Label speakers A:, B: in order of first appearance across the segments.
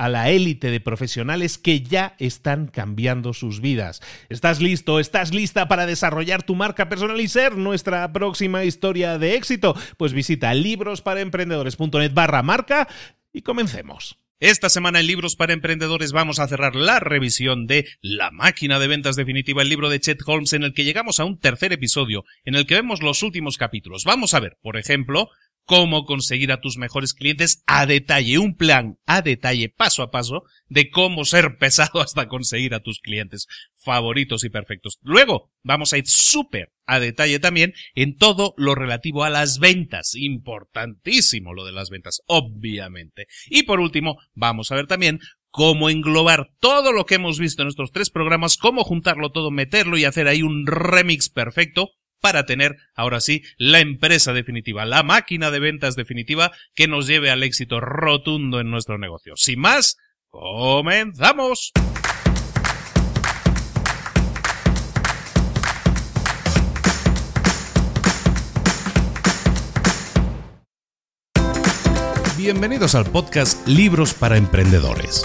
A: a la élite de profesionales que ya están cambiando sus vidas. ¿Estás listo? ¿Estás lista para desarrollar tu marca personal y ser nuestra próxima historia de éxito? Pues visita librosparaemprendedores.net barra marca y comencemos. Esta semana en Libros para Emprendedores vamos a cerrar la revisión de La máquina de ventas definitiva, el libro de Chet Holmes, en el que llegamos a un tercer episodio, en el que vemos los últimos capítulos. Vamos a ver, por ejemplo, cómo conseguir a tus mejores clientes a detalle, un plan a detalle, paso a paso, de cómo ser pesado hasta conseguir a tus clientes favoritos y perfectos. Luego vamos a ir súper a detalle también en todo lo relativo a las ventas. Importantísimo lo de las ventas, obviamente. Y por último, vamos a ver también cómo englobar todo lo que hemos visto en nuestros tres programas, cómo juntarlo todo, meterlo y hacer ahí un remix perfecto para tener, ahora sí, la empresa definitiva, la máquina de ventas definitiva que nos lleve al éxito rotundo en nuestro negocio. Sin más, comenzamos. Bienvenidos al podcast Libros para Emprendedores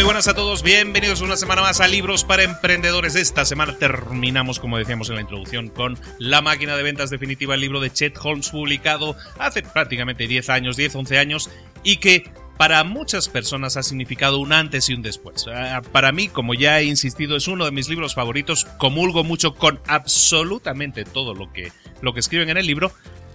A: Muy buenas a todos, bienvenidos una semana más a Libros para Emprendedores. Esta semana terminamos, como decíamos en la introducción, con La máquina de ventas definitiva, el libro de Chet Holmes, publicado hace prácticamente 10 años, 10, 11 años, y que para muchas personas ha significado un antes y un después. Ah, para mí, como ya he insistido, es uno de mis libros favoritos, comulgo mucho con absolutamente todo lo que, lo que escriben en el libro,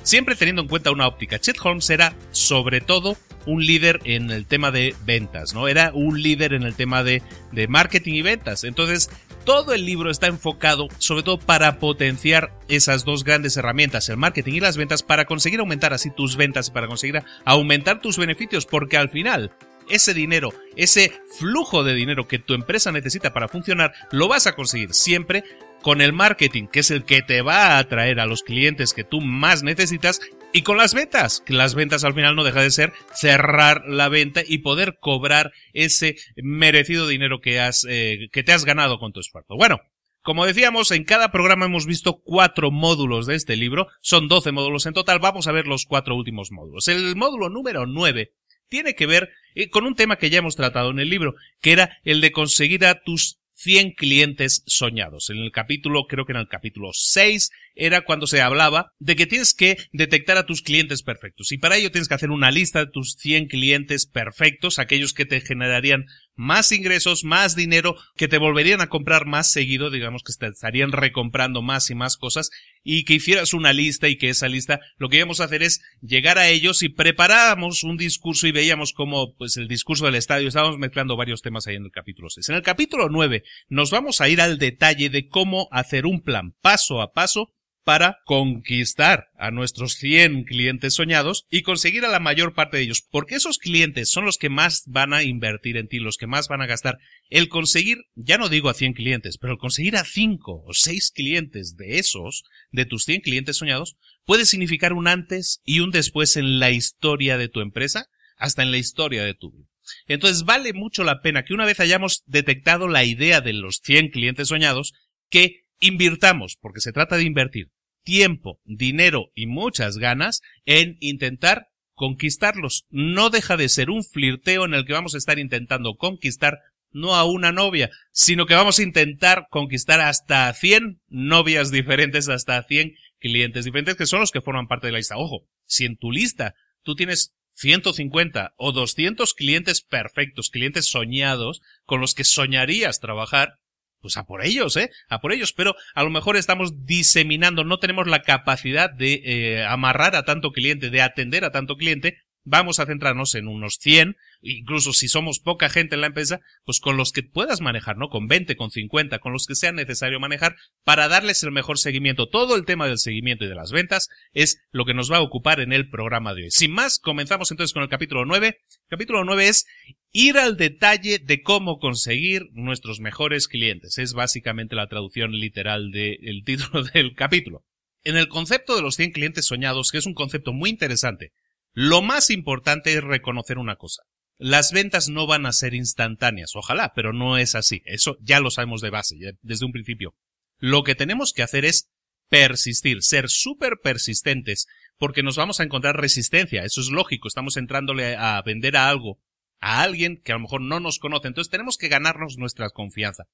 A: siempre teniendo en cuenta una óptica. Chet Holmes era, sobre todo, un líder en el tema de ventas, ¿no? Era un líder en el tema de, de marketing y ventas. Entonces, todo el libro está enfocado sobre todo para potenciar esas dos grandes herramientas, el marketing y las ventas, para conseguir aumentar así tus ventas y para conseguir aumentar tus beneficios, porque al final ese dinero, ese flujo de dinero que tu empresa necesita para funcionar, lo vas a conseguir siempre con el marketing, que es el que te va a atraer a los clientes que tú más necesitas, y con las ventas, que las ventas al final no deja de ser cerrar la venta y poder cobrar ese merecido dinero que has, eh, que te has ganado con tu esfuerzo. Bueno,
B: Como decíamos, en cada programa hemos visto cuatro módulos de este libro. Son 12 módulos en total. Vamos a ver los cuatro últimos módulos. El módulo número 9 tiene que ver eh, con un tema que ya hemos tratado en el libro, que era el de conseguir a tus 100 clientes soñados. En el capítulo, creo que en el capítulo 6, era cuando se hablaba de que tienes que detectar a tus clientes perfectos. Y para ello tienes que hacer una lista de tus 100 clientes perfectos, aquellos que te generarían más ingresos, más dinero, que te volverían a comprar más seguido, digamos que te estarían recomprando más y más cosas, y que hicieras una lista y que esa lista lo que íbamos a hacer es llegar a ellos y preparábamos un discurso y veíamos como pues el discurso del estadio, estábamos mezclando varios temas ahí en el capítulo 6. En el capítulo 9 nos vamos a ir al detalle de cómo hacer un plan paso a paso para conquistar a nuestros 100 clientes soñados y conseguir a la mayor parte de ellos, porque esos clientes son los que más van a invertir en ti, los que más van a gastar. El conseguir, ya no digo a 100 clientes, pero el conseguir a 5 o 6 clientes de esos, de tus 100 clientes soñados, puede significar un antes y un después en la historia de tu empresa, hasta en la historia de tu vida. Entonces vale mucho la pena que una vez hayamos detectado la idea de los 100 clientes soñados, que invirtamos, porque se trata de invertir, tiempo, dinero y muchas ganas en intentar conquistarlos. No deja de ser un flirteo en el que vamos a estar intentando conquistar no a una novia, sino que vamos a intentar conquistar hasta 100 novias diferentes, hasta 100 clientes diferentes, que son los que forman parte de la lista. Ojo, si en tu lista tú tienes 150 o 200 clientes perfectos, clientes soñados, con los que soñarías trabajar, pues a por ellos, ¿eh? A por ellos, pero a lo mejor estamos diseminando, no tenemos la capacidad de eh, amarrar a tanto cliente, de atender a tanto cliente, vamos a centrarnos en unos 100, incluso si somos poca gente en la empresa, pues con los que puedas manejar, ¿no? Con 20, con 50, con los que sea necesario manejar para darles el mejor seguimiento. Todo el tema del seguimiento y de las ventas es lo que nos va a ocupar en el programa de hoy. Sin más, comenzamos entonces con el capítulo 9. El capítulo 9 es ir al detalle de cómo conseguir nuestros mejores clientes. Es básicamente la traducción literal del título del capítulo. En el concepto de los 100 clientes soñados, que es un concepto muy interesante, lo más importante es reconocer una cosa. Las ventas no van a ser instantáneas, ojalá, pero no es así. Eso ya lo sabemos de base, desde un principio. Lo que tenemos que hacer es persistir, ser súper persistentes, porque nos vamos a encontrar resistencia. Eso es lógico, estamos entrándole a vender a algo a alguien que a lo mejor no nos conoce. Entonces tenemos que ganarnos nuestra confianza.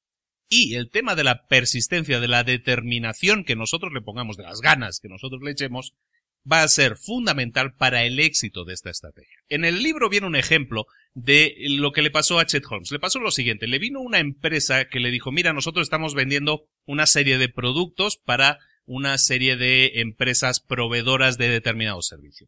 B: Y el tema de la persistencia, de la determinación que nosotros le pongamos, de las ganas que nosotros le echemos, va a ser fundamental para el éxito de esta estrategia. En el libro viene un ejemplo de lo que le pasó a Chet Holmes. Le pasó lo siguiente, le vino una empresa que le dijo, mira, nosotros estamos vendiendo una serie de productos para una serie de empresas proveedoras de determinado servicio.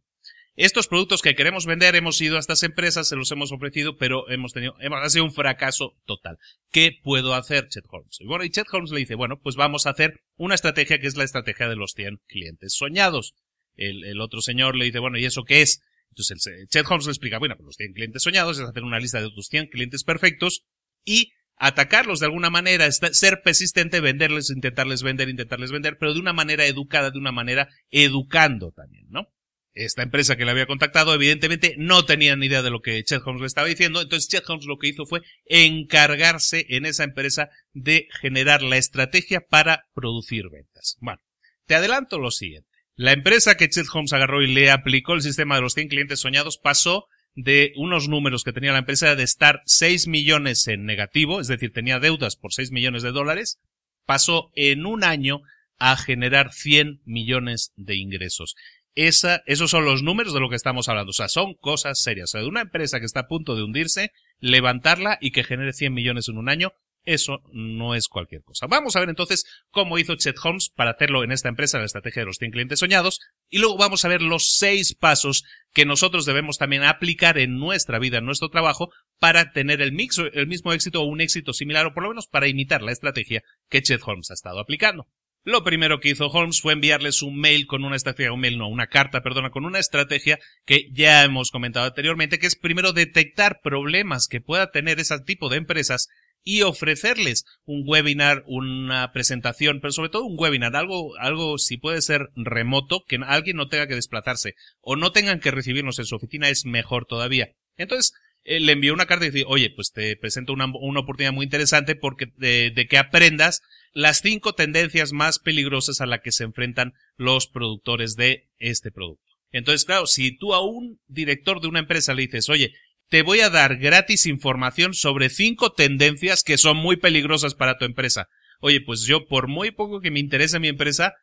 B: Estos productos que queremos vender, hemos ido a estas empresas, se los hemos ofrecido, pero hemos tenido, hemos, ha sido un fracaso total. ¿Qué puedo hacer, Chet Holmes? Y bueno, y Chet Holmes le dice, bueno, pues vamos a hacer una estrategia que es la estrategia de los 100 clientes soñados. El, otro señor le dice, bueno, ¿y eso qué es? Entonces Chet Holmes le explica, bueno, pues los 100 clientes soñados es hacer una lista de tus 100 clientes perfectos y atacarlos de alguna manera, ser persistente, venderles, intentarles vender, intentarles vender, pero de una manera educada, de una manera educando también, ¿no? esta empresa que le había contactado, evidentemente no tenía ni idea de lo que Chet Holmes le estaba diciendo, entonces Chet Holmes lo que hizo fue encargarse en esa empresa de generar la estrategia para producir ventas. Bueno, te adelanto lo siguiente. La empresa que Chet Holmes agarró y le aplicó el sistema de los 100 clientes soñados pasó de unos números que tenía la empresa de estar 6 millones en negativo, es decir, tenía deudas por 6 millones de dólares, pasó en un año a generar 100 millones de ingresos esa, esos son los números de lo que estamos hablando. O sea, son cosas serias. O sea, de una empresa que está a punto de hundirse, levantarla y que genere 100 millones en un año, eso no es cualquier cosa. Vamos a ver entonces cómo hizo Chet Holmes para hacerlo en esta empresa, la estrategia de los 100 clientes soñados, y luego vamos a ver los seis pasos que nosotros debemos también aplicar en nuestra vida, en nuestro trabajo, para tener el, mix, el mismo éxito o un éxito similar, o por lo menos para imitar la estrategia que Chet Holmes ha estado aplicando. Lo primero que hizo Holmes fue enviarles un mail con una estrategia, un mail no, una carta, perdona, con una estrategia que ya hemos comentado anteriormente, que es primero detectar problemas que pueda tener ese tipo de empresas y ofrecerles un webinar, una presentación, pero sobre todo un webinar, algo, algo si puede ser remoto, que alguien no tenga que desplazarse o no tengan que recibirnos en su oficina es mejor todavía. Entonces, eh, le envió una carta y dice, oye, pues te presento una, una oportunidad muy interesante porque de, de, que aprendas las cinco tendencias más peligrosas a las que se enfrentan los productores de este producto. Entonces, claro, si tú a un director de una empresa le dices, oye, te voy a dar gratis información sobre cinco tendencias que son muy peligrosas para tu empresa. Oye, pues yo por muy poco que me interese mi empresa,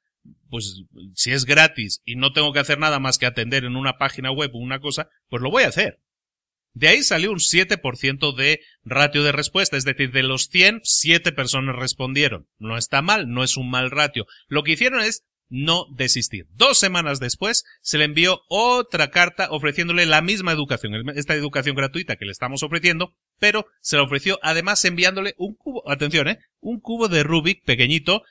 B: pues si es gratis y no tengo que hacer nada más que atender en una página web o una cosa, pues lo voy a hacer. De ahí salió un 7% de ratio de respuesta, es decir, de los 100, 7 personas respondieron. No está mal, no es un mal ratio. Lo que hicieron es no desistir. Dos semanas después se le envió otra carta ofreciéndole la misma educación, esta educación gratuita que le estamos ofreciendo, pero se la ofreció además enviándole un cubo, atención, eh, un cubo de Rubik pequeñito.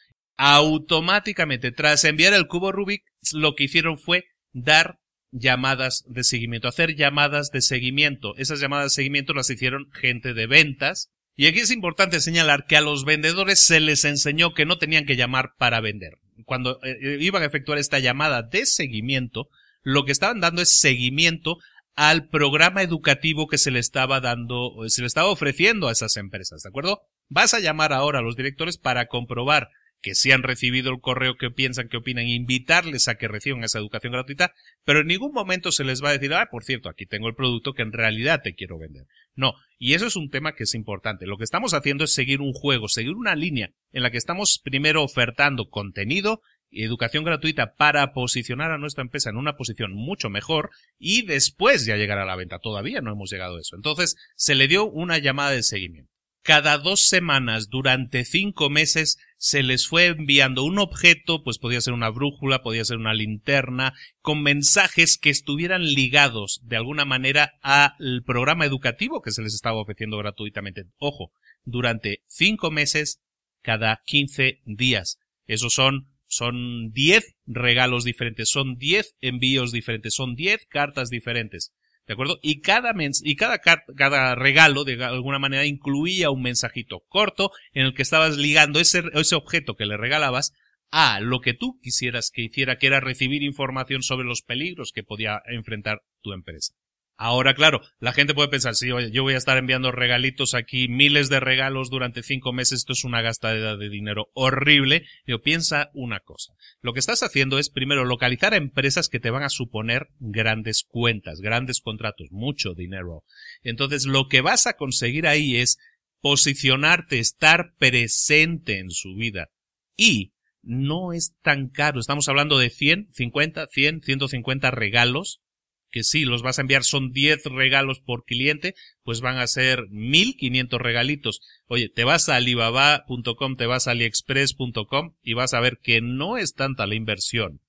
B: Automáticamente, tras enviar el cubo Rubik, lo que hicieron fue dar llamadas de seguimiento, hacer llamadas de seguimiento. Esas llamadas de seguimiento las hicieron gente de ventas. Y aquí es importante señalar que a los vendedores se les enseñó que no tenían que llamar para vender. Cuando eh, eh, iban a efectuar esta llamada de seguimiento, lo que estaban dando es seguimiento al programa educativo que se le estaba dando, se le estaba ofreciendo a esas empresas, ¿de acuerdo? Vas a llamar ahora a los directores para comprobar que si han recibido el correo que piensan que opinan, invitarles a que reciban esa educación gratuita, pero en ningún momento se les va a decir, ah, por cierto, aquí tengo el producto que en realidad te quiero vender. No, y eso es un tema que es importante. Lo que estamos haciendo es seguir un juego, seguir una línea en la que estamos primero ofertando contenido y educación gratuita para posicionar a nuestra empresa en una posición mucho mejor y después ya llegar a la venta. Todavía no hemos llegado a eso. Entonces, se le dio una llamada de seguimiento cada dos semanas durante cinco meses se les fue enviando un objeto, pues podía ser una brújula, podía ser una linterna, con mensajes que estuvieran ligados de alguna manera al programa educativo que se les estaba ofreciendo gratuitamente. Ojo, durante cinco meses, cada quince días. Esos son son diez regalos diferentes, son diez envíos diferentes, son diez cartas diferentes. ¿De acuerdo? Y cada, y cada, cada regalo, de alguna manera, incluía un mensajito corto en el que estabas ligando ese, ese objeto que le regalabas a lo que tú quisieras que hiciera, que era recibir información sobre los peligros que podía enfrentar tu empresa. Ahora, claro, la gente puede pensar, sí, yo voy a estar enviando regalitos aquí, miles de regalos durante cinco meses, esto es una gastadera de dinero horrible. Yo piensa una cosa. Lo que estás haciendo es primero localizar a empresas que te van a suponer grandes cuentas, grandes contratos, mucho dinero. Entonces, lo que vas a conseguir ahí es posicionarte, estar presente en su vida. Y no es tan caro. Estamos hablando de 100, 50, 100, 150 regalos que sí, los vas a enviar, son 10 regalos por cliente, pues van a ser 1500 regalitos. Oye, te vas a alibaba.com, te vas a aliexpress.com y vas a ver que no es tanta la inversión.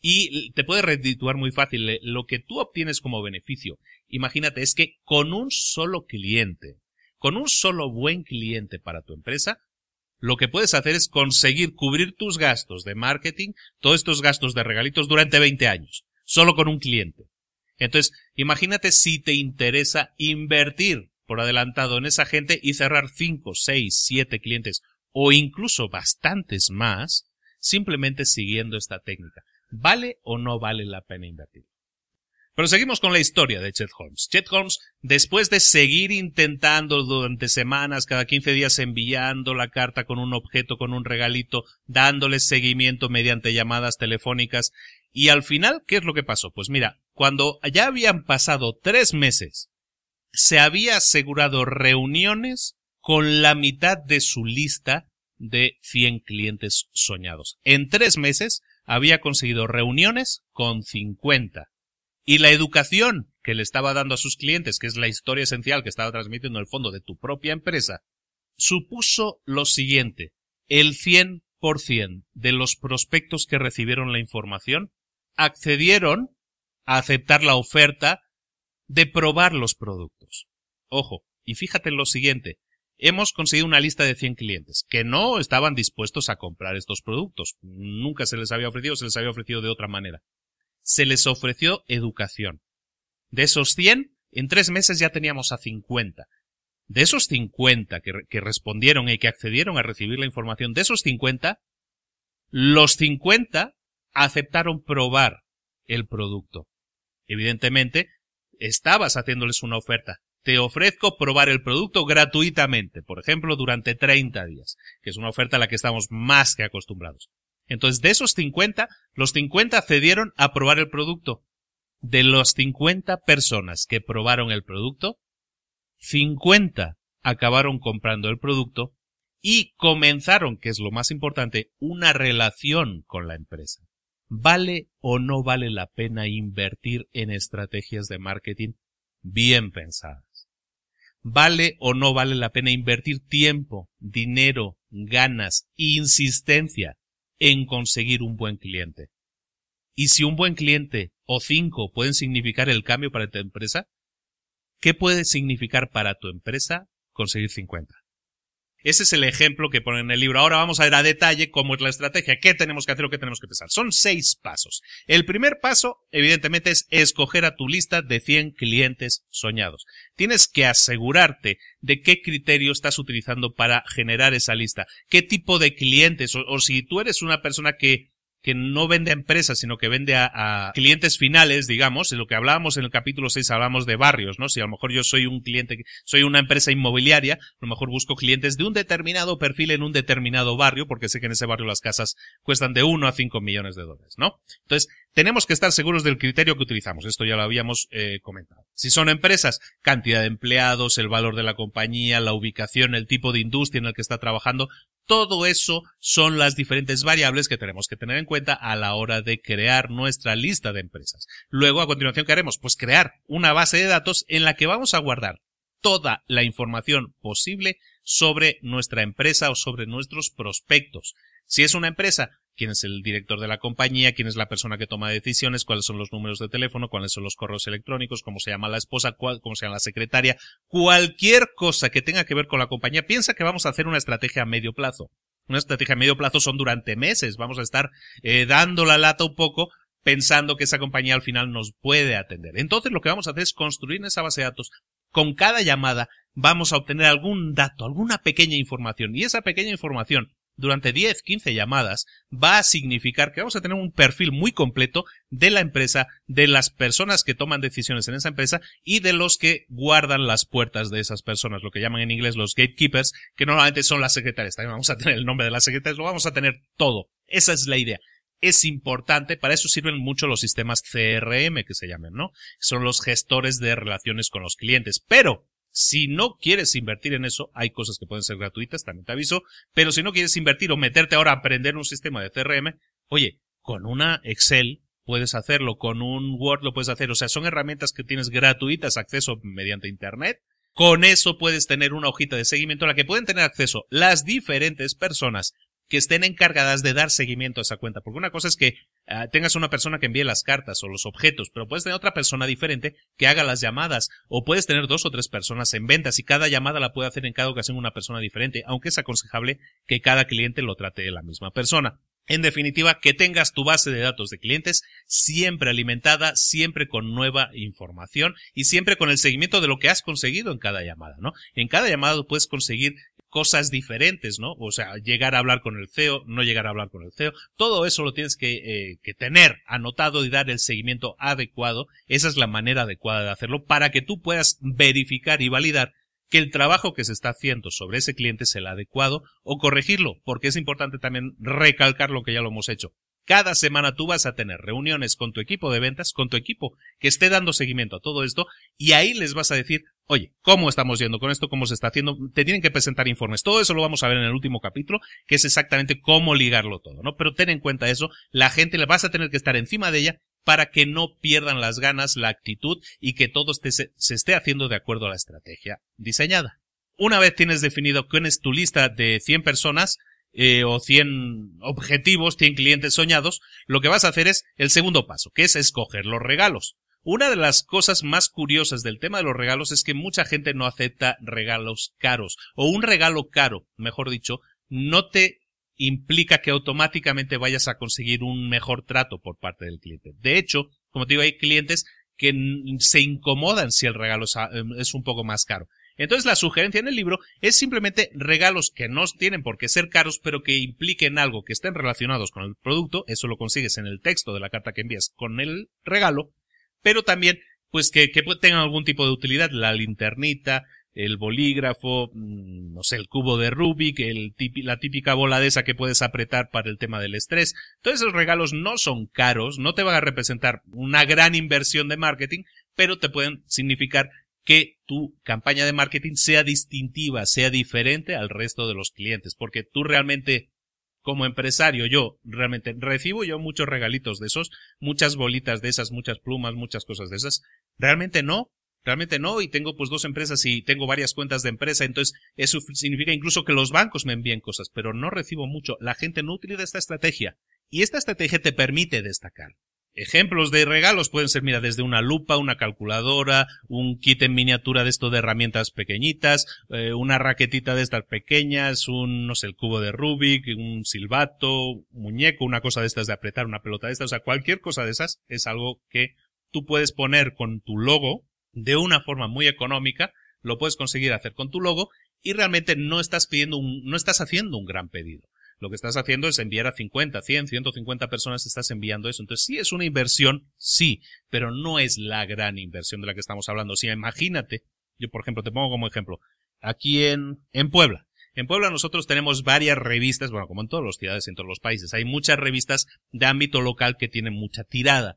B: Y te puede redituar muy fácil. Lo que tú obtienes como beneficio, imagínate, es que con un solo cliente, con un solo buen cliente para tu empresa, lo que puedes hacer es conseguir cubrir tus gastos de marketing, todos estos gastos de regalitos durante 20 años, solo con un cliente. Entonces, imagínate si te interesa invertir por adelantado en esa gente y cerrar 5, 6, 7 clientes o incluso bastantes más simplemente siguiendo esta técnica. ¿Vale o no vale la pena invertir? Pero seguimos con la historia de Chet Holmes. Chet Holmes, después de seguir intentando durante semanas, cada 15 días enviando la carta con un objeto, con un regalito, dándole seguimiento mediante llamadas telefónicas, y al final, ¿qué es lo que pasó? Pues mira, cuando ya habían pasado tres meses, se había asegurado reuniones con la mitad de su lista de 100 clientes soñados. En tres meses había conseguido reuniones con 50. Y la educación que le estaba dando a sus clientes, que es la historia esencial que estaba transmitiendo en el fondo de tu propia empresa, supuso lo siguiente. El 100% de los prospectos que recibieron la información accedieron a aceptar la oferta de probar los productos. Ojo, y fíjate en lo siguiente, hemos conseguido una lista de 100 clientes que no estaban dispuestos a comprar estos productos. Nunca se les había ofrecido, se les había ofrecido de otra manera. Se les ofreció educación. De esos 100, en tres meses ya teníamos a 50. De esos 50 que, que respondieron y que accedieron a recibir la información, de esos 50, los 50 aceptaron probar el producto. Evidentemente, estabas haciéndoles una oferta. te ofrezco probar el producto gratuitamente, por ejemplo, durante 30 días, que es una oferta a la que estamos más que acostumbrados. Entonces, de esos 50, los 50 accedieron a probar el producto. De los 50 personas que probaron el producto, 50 acabaron comprando el producto y comenzaron, que es lo más importante, una relación con la empresa. ¿Vale o no vale la pena invertir en estrategias de marketing bien pensadas? ¿Vale o no vale la pena invertir tiempo, dinero, ganas, insistencia en conseguir un buen cliente? Y si un buen cliente o cinco pueden significar el cambio para tu empresa, ¿qué puede significar para tu empresa conseguir 50? Ese es el ejemplo que pone en el libro. Ahora vamos a ver a detalle cómo es la estrategia, qué tenemos que hacer o qué tenemos que pensar. Son seis pasos. El primer paso, evidentemente, es escoger a tu lista de 100 clientes soñados. Tienes que asegurarte de qué criterio estás utilizando para generar esa lista, qué tipo de clientes, o si tú eres una persona que que no vende a empresas, sino que vende a, clientes finales, digamos, en lo que hablábamos en el capítulo 6 hablamos de barrios, ¿no? Si a lo mejor yo soy un cliente, soy una empresa inmobiliaria, a lo mejor busco clientes de un determinado perfil en un determinado barrio, porque sé que en ese barrio las casas cuestan de 1 a 5 millones de dólares, ¿no? Entonces, tenemos que estar seguros del criterio que utilizamos. Esto ya lo habíamos eh, comentado. Si son empresas, cantidad de empleados, el valor de la compañía, la ubicación, el tipo de industria en el que está trabajando, todo eso son las diferentes variables que tenemos que tener en cuenta a la hora de crear nuestra lista de empresas. Luego, a continuación, ¿qué haremos? Pues crear una base de datos en la que vamos a guardar toda la información posible sobre nuestra empresa o sobre nuestros prospectos. Si es una empresa, quién es el director de la compañía, quién es la persona que toma decisiones, cuáles son los números de teléfono, cuáles son los correos electrónicos, cómo se llama la esposa, cómo se llama la secretaria, cualquier cosa que tenga que ver con la compañía, piensa que vamos a hacer una estrategia a medio plazo. Una estrategia a medio plazo son durante meses, vamos a estar eh, dando la lata un poco pensando que esa compañía al final nos puede atender. Entonces lo que vamos a hacer es construir esa base de datos. Con cada llamada vamos a obtener algún dato, alguna pequeña información y esa pequeña información durante 10, 15 llamadas va a significar que vamos a tener un perfil muy completo de la empresa, de las personas que toman decisiones en esa empresa y de los que guardan las puertas de esas personas, lo que llaman en inglés los gatekeepers, que normalmente son las secretarias. También vamos a tener el nombre de las secretarias, lo vamos a tener todo. Esa es la idea. Es importante, para eso sirven mucho los sistemas CRM que se llaman, ¿no? Son los gestores de relaciones con los clientes. Pero, si no quieres invertir en eso, hay cosas que pueden ser gratuitas, también te aviso, pero si no quieres invertir o meterte ahora a aprender un sistema de CRM, oye, con una Excel puedes hacerlo, con un Word lo puedes hacer, o sea, son herramientas que tienes gratuitas, acceso mediante Internet. Con eso puedes tener una hojita de seguimiento a la que pueden tener acceso las diferentes personas que estén encargadas de dar seguimiento a esa cuenta. Porque una cosa es que ah, tengas una persona que envíe las cartas o los objetos, pero puedes tener otra persona diferente que haga las llamadas, o puedes tener dos o tres personas en ventas y cada llamada la puede hacer en cada ocasión una persona diferente, aunque es aconsejable que cada cliente lo trate de la misma persona. En definitiva, que tengas tu base de datos de clientes siempre alimentada, siempre con nueva información y siempre con el seguimiento de lo que has conseguido en cada llamada, ¿no? En cada llamada puedes conseguir cosas diferentes, ¿no? O sea, llegar a hablar con el CEO, no llegar a hablar con el CEO, todo eso lo tienes que, eh, que tener anotado y dar el seguimiento adecuado. Esa es la manera adecuada de hacerlo para que tú puedas verificar y validar que el trabajo que se está haciendo sobre ese cliente es el adecuado o corregirlo, porque es importante también recalcar lo que ya lo hemos hecho. Cada semana tú vas a tener reuniones con tu equipo de ventas, con tu equipo que esté dando seguimiento a todo esto, y ahí les vas a decir, oye, ¿cómo estamos yendo con esto? ¿Cómo se está haciendo? Te tienen que presentar informes. Todo eso lo vamos a ver en el último capítulo, que es exactamente cómo ligarlo todo, ¿no? Pero ten en cuenta eso, la gente le vas a tener que estar encima de ella para que no pierdan las ganas, la actitud y que todo se, se esté haciendo de acuerdo a la estrategia diseñada. Una vez tienes definido quién es tu lista de 100 personas, eh, o 100 objetivos, 100 clientes soñados, lo que vas a hacer es el segundo paso, que es escoger los regalos. Una de las cosas más curiosas del tema de los regalos es que mucha gente no acepta regalos caros, o un regalo caro, mejor dicho, no te implica que automáticamente vayas a conseguir un mejor trato por parte del cliente. De hecho, como te digo, hay clientes que se incomodan si el regalo es un poco más caro. Entonces la sugerencia en el libro es simplemente regalos que no tienen por qué ser caros, pero que impliquen algo que estén relacionados con el producto, eso lo consigues en el texto de la carta que envías con el regalo, pero también pues que, tengan algún tipo de utilidad, la linternita, el bolígrafo, mm, no sé, el cubo de Rubik, la típica bola de esa que puedes apretar para el tema del estrés. Todos esos regalos no son caros, no te van a representar una gran inversión de marketing, pero te pueden significar que tu campaña de marketing sea distintiva, sea diferente al resto de los clientes, porque tú realmente como empresario, yo realmente recibo yo muchos regalitos de esos, muchas bolitas de esas, muchas plumas, muchas cosas de esas. Realmente no, realmente no, y tengo pues dos empresas y tengo varias cuentas de empresa, entonces eso significa incluso que los bancos me envíen cosas, pero no recibo mucho. La gente no utiliza esta estrategia, y esta estrategia te permite destacar. Ejemplos de regalos pueden ser, mira, desde una lupa, una calculadora, un kit en miniatura de esto de herramientas pequeñitas, eh, una raquetita de estas pequeñas, un, no sé, el cubo de Rubik, un silbato, un muñeco, una cosa de estas de apretar, una pelota de estas, o sea, cualquier cosa de esas es algo que tú puedes poner con tu logo de una forma muy económica, lo puedes conseguir hacer con tu logo y realmente no estás pidiendo un, no estás haciendo un gran pedido lo que estás haciendo es enviar a 50, 100, 150 personas, estás enviando eso. Entonces, sí es una inversión, sí, pero no es la gran inversión de la que estamos hablando. Si imagínate, yo por ejemplo, te pongo como ejemplo, aquí en, en Puebla. En Puebla nosotros tenemos varias revistas, bueno, como en todas las ciudades, en todos los países, hay muchas revistas de ámbito local que tienen mucha tirada.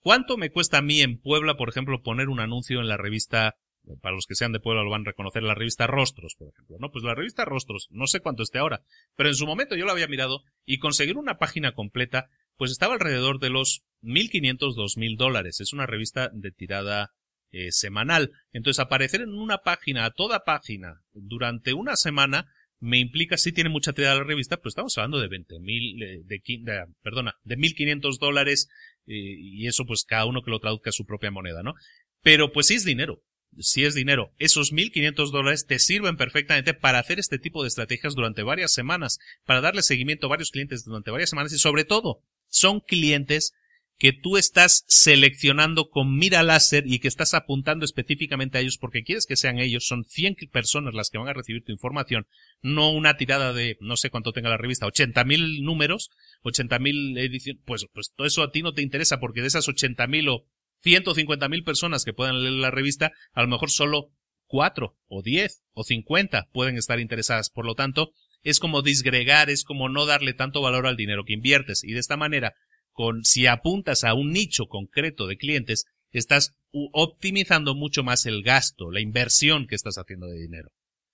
B: ¿Cuánto me cuesta a mí en Puebla, por ejemplo, poner un anuncio en la revista para los que sean de Puebla lo van a reconocer, la revista Rostros, por ejemplo, ¿no? Pues la revista Rostros, no sé cuánto esté ahora, pero en su momento yo la había mirado y conseguir una página completa, pues estaba alrededor de los 1.500, 2.000 dólares. Es una revista de tirada eh, semanal. Entonces aparecer en una página, a toda página, durante una semana, me implica, sí tiene mucha tirada la revista, pero estamos hablando de 20.000, de, de, perdona, de 1.500 dólares, eh, y eso pues cada uno que lo traduzca a su propia moneda, ¿no? Pero pues sí es dinero si es dinero, esos 1.500 dólares te sirven perfectamente para hacer este tipo de estrategias durante varias semanas, para darle seguimiento a varios clientes durante varias semanas y sobre todo, son clientes que tú estás seleccionando con mira láser y que estás apuntando específicamente a ellos porque quieres que sean ellos, son 100 personas las que van a recibir tu información, no una tirada de no sé cuánto tenga la revista, 80.000 números, 80.000 ediciones, pues, pues todo eso a ti no te interesa porque de esas 80.000 o 150 mil personas que puedan leer la revista, a lo mejor solo 4 o 10 o 50 pueden estar interesadas. Por lo tanto, es como disgregar, es como no darle tanto valor al dinero que inviertes. Y de esta manera, con, si apuntas a un nicho concreto de clientes, estás optimizando mucho más el gasto, la inversión que estás haciendo de dinero.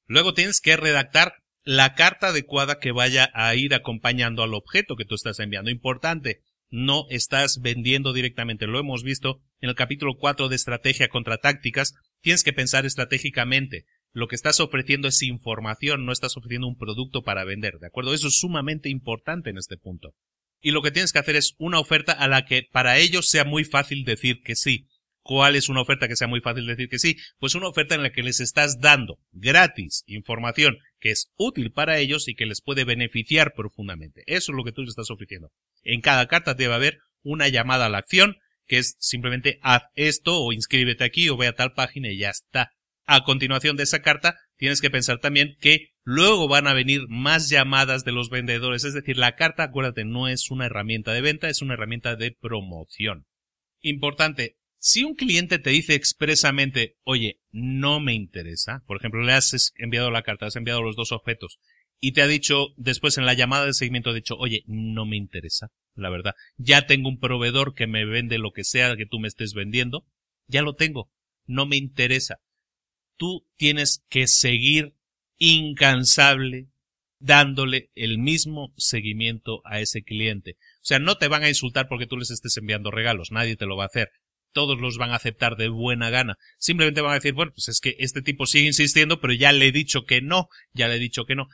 B: Luego tienes que redactar la carta adecuada que vaya a ir acompañando al objeto que tú estás enviando. Importante, no estás vendiendo directamente. Lo hemos visto en el capítulo 4 de estrategia contra tácticas. Tienes que pensar estratégicamente. Lo que estás ofreciendo es información, no estás ofreciendo un producto para vender, ¿de acuerdo? Eso es sumamente importante en este punto. Y lo que tienes que hacer es una oferta a la que para ellos sea muy fácil decir que sí. ¿Cuál es una oferta que sea muy fácil decir que sí? Pues una oferta en la que les estás dando gratis información que es útil para ellos y que les puede beneficiar profundamente. Eso es lo que tú les estás ofreciendo. En cada carta debe haber una llamada a la acción, que es simplemente haz esto o inscríbete aquí o ve a tal página y ya está. A continuación de esa carta, tienes que pensar también que luego van a venir más llamadas de los vendedores. Es decir, la carta, acuérdate, no es una herramienta de venta, es una herramienta de promoción. Importante, si un cliente te dice expresamente, oye, no me interesa, por ejemplo, le has enviado la carta, has enviado los dos objetos y te ha dicho después en la llamada de seguimiento, ha dicho, oye, no me interesa, la verdad. Ya tengo un proveedor que me vende lo que sea que tú me estés vendiendo. Ya lo tengo. No me interesa. Tú tienes que seguir incansable dándole el mismo seguimiento a ese cliente. O sea, no te van a insultar porque tú les estés enviando regalos. Nadie te lo va a hacer todos los van a aceptar de buena gana. Simplemente van a decir, bueno, pues es que este tipo sigue insistiendo, pero ya le he dicho que no, ya le he dicho que no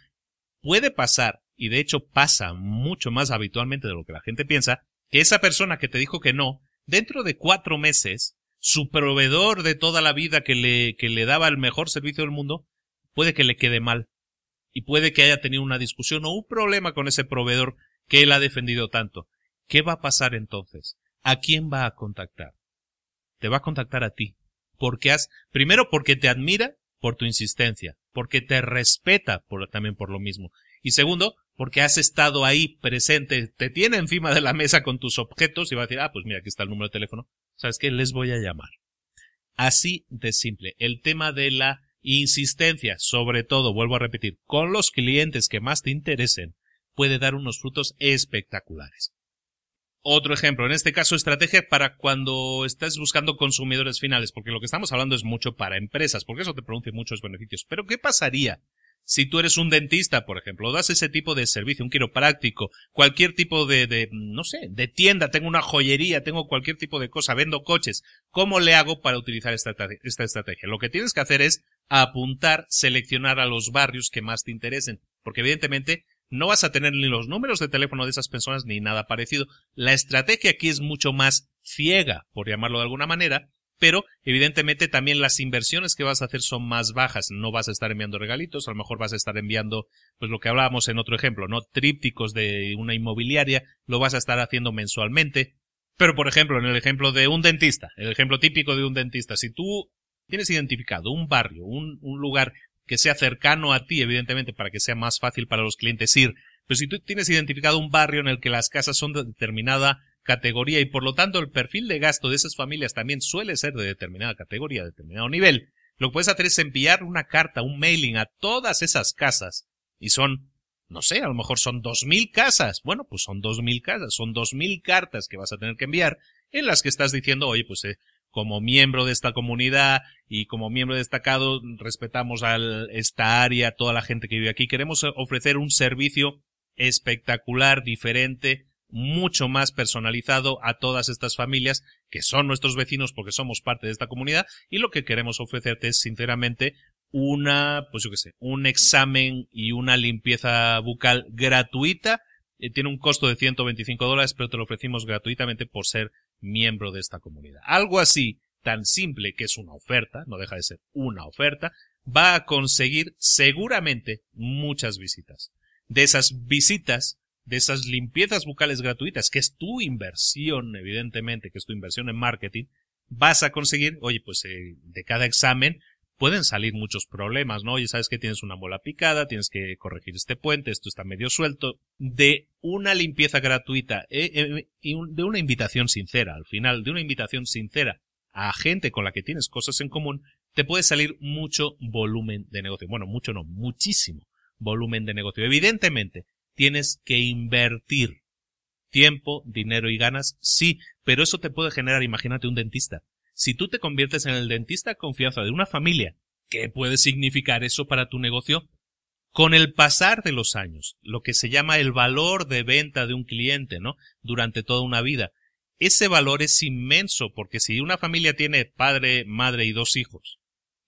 B: puede pasar, y de hecho pasa mucho más habitualmente de lo que la gente piensa, que esa persona que te dijo que no, dentro de cuatro meses, su proveedor de toda la vida que le, que le daba el mejor servicio del mundo, puede que le quede mal. Y puede que haya tenido una discusión o un problema con ese proveedor que él ha defendido tanto. ¿Qué va a pasar entonces? ¿A quién va a contactar? Te va a contactar a ti. Porque has, primero porque te admira por tu insistencia, porque te respeta también por lo mismo. Y segundo, porque has estado ahí presente, te tiene encima de la mesa con tus objetos y va a decir, ah, pues mira, aquí está el número de teléfono. ¿Sabes qué? Les voy a llamar. Así de simple. El tema de la insistencia, sobre todo, vuelvo a repetir, con los clientes que más te interesen, puede dar unos frutos espectaculares. Otro ejemplo, en este caso, estrategia para cuando estás buscando consumidores finales, porque lo que estamos hablando es mucho para empresas, porque eso te produce muchos beneficios. Pero, ¿qué pasaría si tú eres un dentista, por ejemplo, das ese tipo de servicio, un quiropráctico, cualquier tipo de, de, no sé, de tienda, tengo una joyería, tengo cualquier tipo de cosa, vendo coches, ¿cómo le hago para utilizar esta estrategia? Lo que tienes que hacer es apuntar, seleccionar a los barrios que más te interesen, porque evidentemente no vas a tener ni los números de teléfono de esas personas ni nada parecido. La estrategia aquí es mucho más ciega, por llamarlo de alguna manera, pero evidentemente también las inversiones que vas a hacer son más bajas. No vas a estar enviando regalitos, a lo mejor vas a estar enviando, pues lo que hablábamos en otro ejemplo, ¿no? Trípticos de una inmobiliaria, lo vas a estar haciendo mensualmente. Pero, por ejemplo, en el ejemplo de un dentista, el ejemplo típico de un dentista, si tú tienes identificado un barrio, un, un lugar que sea cercano a ti, evidentemente, para que sea más fácil para los clientes ir, pero si tú tienes identificado un barrio en el que las casas son de determinada categoría y por lo tanto el perfil de gasto de esas familias también suele ser de determinada categoría, de determinado nivel, lo que puedes hacer es enviar una carta, un mailing a todas esas casas y son, no sé, a lo mejor son dos mil casas. Bueno, pues son dos mil casas, son dos mil cartas que vas a tener que enviar en las que estás diciendo, oye, pues eh, como miembro de esta comunidad y como miembro destacado respetamos a esta área, toda la gente que vive aquí. Queremos ofrecer un servicio espectacular, diferente, mucho más personalizado a todas estas familias que son nuestros vecinos porque somos parte de esta comunidad y lo que queremos ofrecerte es sinceramente una, pues yo qué sé, un examen y una limpieza bucal gratuita. Eh, tiene un costo de 125 dólares, pero te lo ofrecimos gratuitamente por ser miembro de esta comunidad. Algo así, tan simple que es una oferta, no deja de ser una oferta, va a conseguir seguramente muchas visitas. De esas visitas de esas limpiezas bucales gratuitas, que es tu inversión, evidentemente, que es tu inversión en marketing, vas a conseguir, oye, pues eh, de cada examen pueden salir muchos problemas, ¿no? Oye, sabes que tienes una bola picada, tienes que corregir este puente, esto está medio suelto. De una limpieza gratuita eh, eh, y de una invitación sincera, al final, de una invitación sincera a gente con la que tienes cosas en común, te puede salir mucho volumen de negocio. Bueno, mucho no, muchísimo volumen de negocio. Evidentemente, tienes que invertir tiempo, dinero y ganas, sí, pero eso te puede generar, imagínate un dentista. Si tú te conviertes en el dentista confianza de una familia, ¿qué puede significar eso para tu negocio? Con el pasar de los años, lo que se llama el valor de venta de un cliente, ¿no? Durante toda una vida. Ese valor es inmenso porque si una familia tiene padre, madre y dos hijos,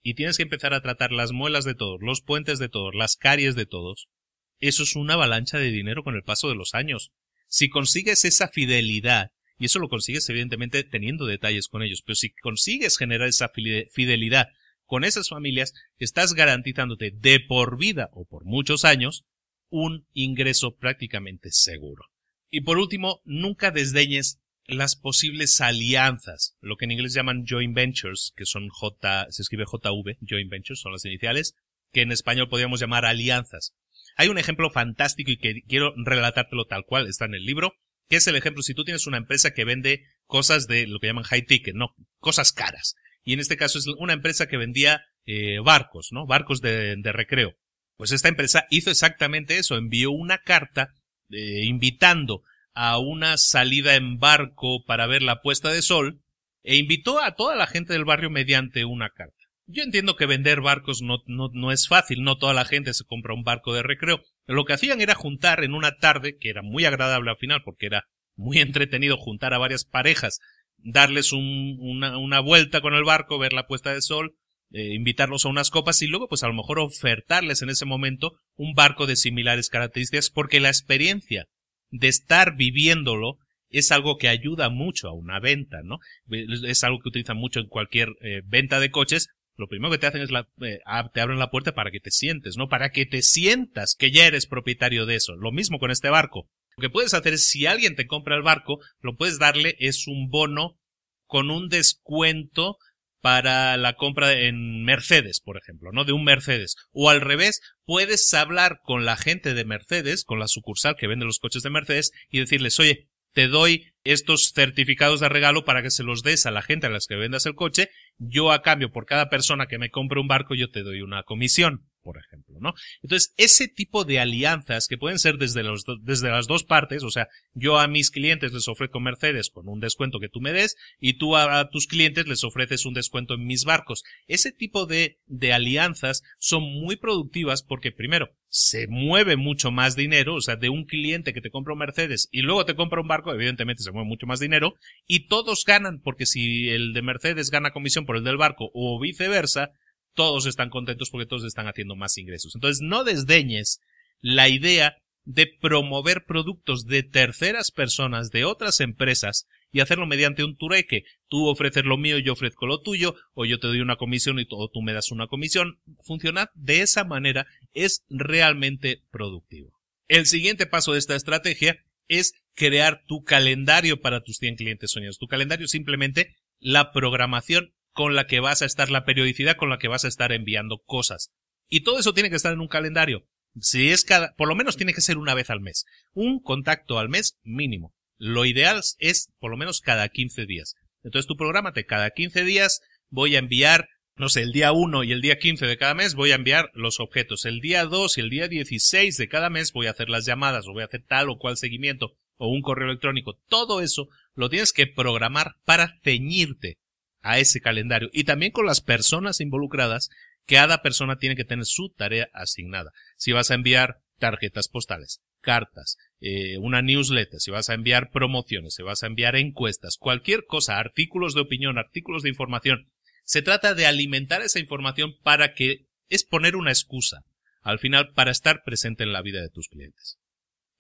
B: y tienes que empezar a tratar las muelas de todos, los puentes de todos, las caries de todos, eso es una avalancha de dinero con el paso de los años. Si consigues esa fidelidad, y eso lo consigues evidentemente teniendo detalles con ellos, pero si consigues generar esa fidelidad con esas familias, estás garantizándote de por vida o por muchos años un ingreso prácticamente seguro. Y por último, nunca desdeñes las posibles alianzas, lo que en inglés llaman joint ventures, que son J, se escribe JV, joint ventures, son las iniciales, que en español podríamos llamar alianzas. Hay un ejemplo fantástico y que quiero relatártelo tal cual, está en el libro, que es el ejemplo si tú tienes una empresa que vende cosas de lo que llaman high ticket, no, cosas caras. Y en este caso es una empresa que vendía eh, barcos, ¿no? Barcos de, recreo. Pues esta empresa hizo exactamente eso, envió una carta eh, invitando a una salida en barco para ver la puesta de sol e invitó a toda la gente del barrio mediante una carta. Yo entiendo que vender barcos no, no, no, es fácil, no toda la gente se compra un barco de recreo. Lo que hacían era juntar en una tarde, que era muy agradable al final porque era muy entretenido juntar a varias parejas, darles un, una, vuelta con el barco, ver la puesta de sol, eh, invitarlos a unas copas y luego pues a lo mejor ofertarles en ese momento un barco de similares características porque la experiencia de estar viviéndolo es algo que ayuda mucho a una venta, ¿no? Es algo que utilizan mucho en cualquier eh, venta de coches lo primero que te hacen es la, eh, te abren la puerta para que te sientes, ¿no? Para que te sientas que ya eres propietario de eso. Lo mismo con este barco. Lo que puedes hacer es, si alguien te compra el barco, lo puedes darle es un bono con un descuento para la compra en Mercedes, por ejemplo, ¿no? De un Mercedes. O al revés, puedes hablar con la gente de Mercedes, con la sucursal que vende los coches de Mercedes, y decirles, oye, te doy estos certificados de regalo para que se los des a la gente a las que vendas el coche, yo a cambio por cada persona que me compre un barco yo te doy una comisión por ejemplo, ¿no? Entonces, ese tipo de alianzas que pueden ser desde, los desde las dos partes, o sea, yo a mis clientes les ofrezco Mercedes con un descuento que tú me des y tú a, tus clientes les ofreces un descuento en mis barcos. Ese tipo de, de alianzas son muy productivas porque primero, se mueve mucho más dinero, o sea, de un cliente que te compra un Mercedes y luego te compra un barco, evidentemente se mueve mucho más dinero y todos ganan porque si el de Mercedes gana comisión por el del barco o viceversa, todos están contentos porque todos están haciendo más ingresos. Entonces, no desdeñes la idea de promover productos de terceras personas, de otras empresas, y hacerlo mediante un tureque. Tú ofreces lo mío, yo ofrezco lo tuyo, o yo te doy una comisión y todo, tú me das una comisión. Funcionar de esa manera es realmente productivo. El siguiente paso de esta estrategia es crear tu calendario para tus 100 clientes soñados. Tu calendario simplemente la programación con la que vas a estar, la periodicidad con la que vas a estar enviando cosas. Y todo eso tiene que estar en un calendario. Si es cada, por lo menos tiene que ser una vez al mes. Un contacto al mes mínimo. Lo ideal es por lo menos cada 15 días. Entonces tú prográmate cada 15 días voy a enviar, no sé, el día 1 y el día 15 de cada mes voy a enviar los objetos. El día 2 y el día 16 de cada mes voy a hacer las llamadas o voy a hacer tal o cual seguimiento o un correo electrónico. Todo eso lo tienes que programar para ceñirte a ese calendario y también con las personas involucradas, cada persona tiene que tener su tarea asignada. Si vas a enviar tarjetas postales, cartas, eh, una newsletter, si vas a enviar promociones, si vas a enviar encuestas, cualquier cosa, artículos de opinión, artículos de información, se trata de alimentar esa información para que es poner una excusa al final para estar presente en la vida de tus clientes.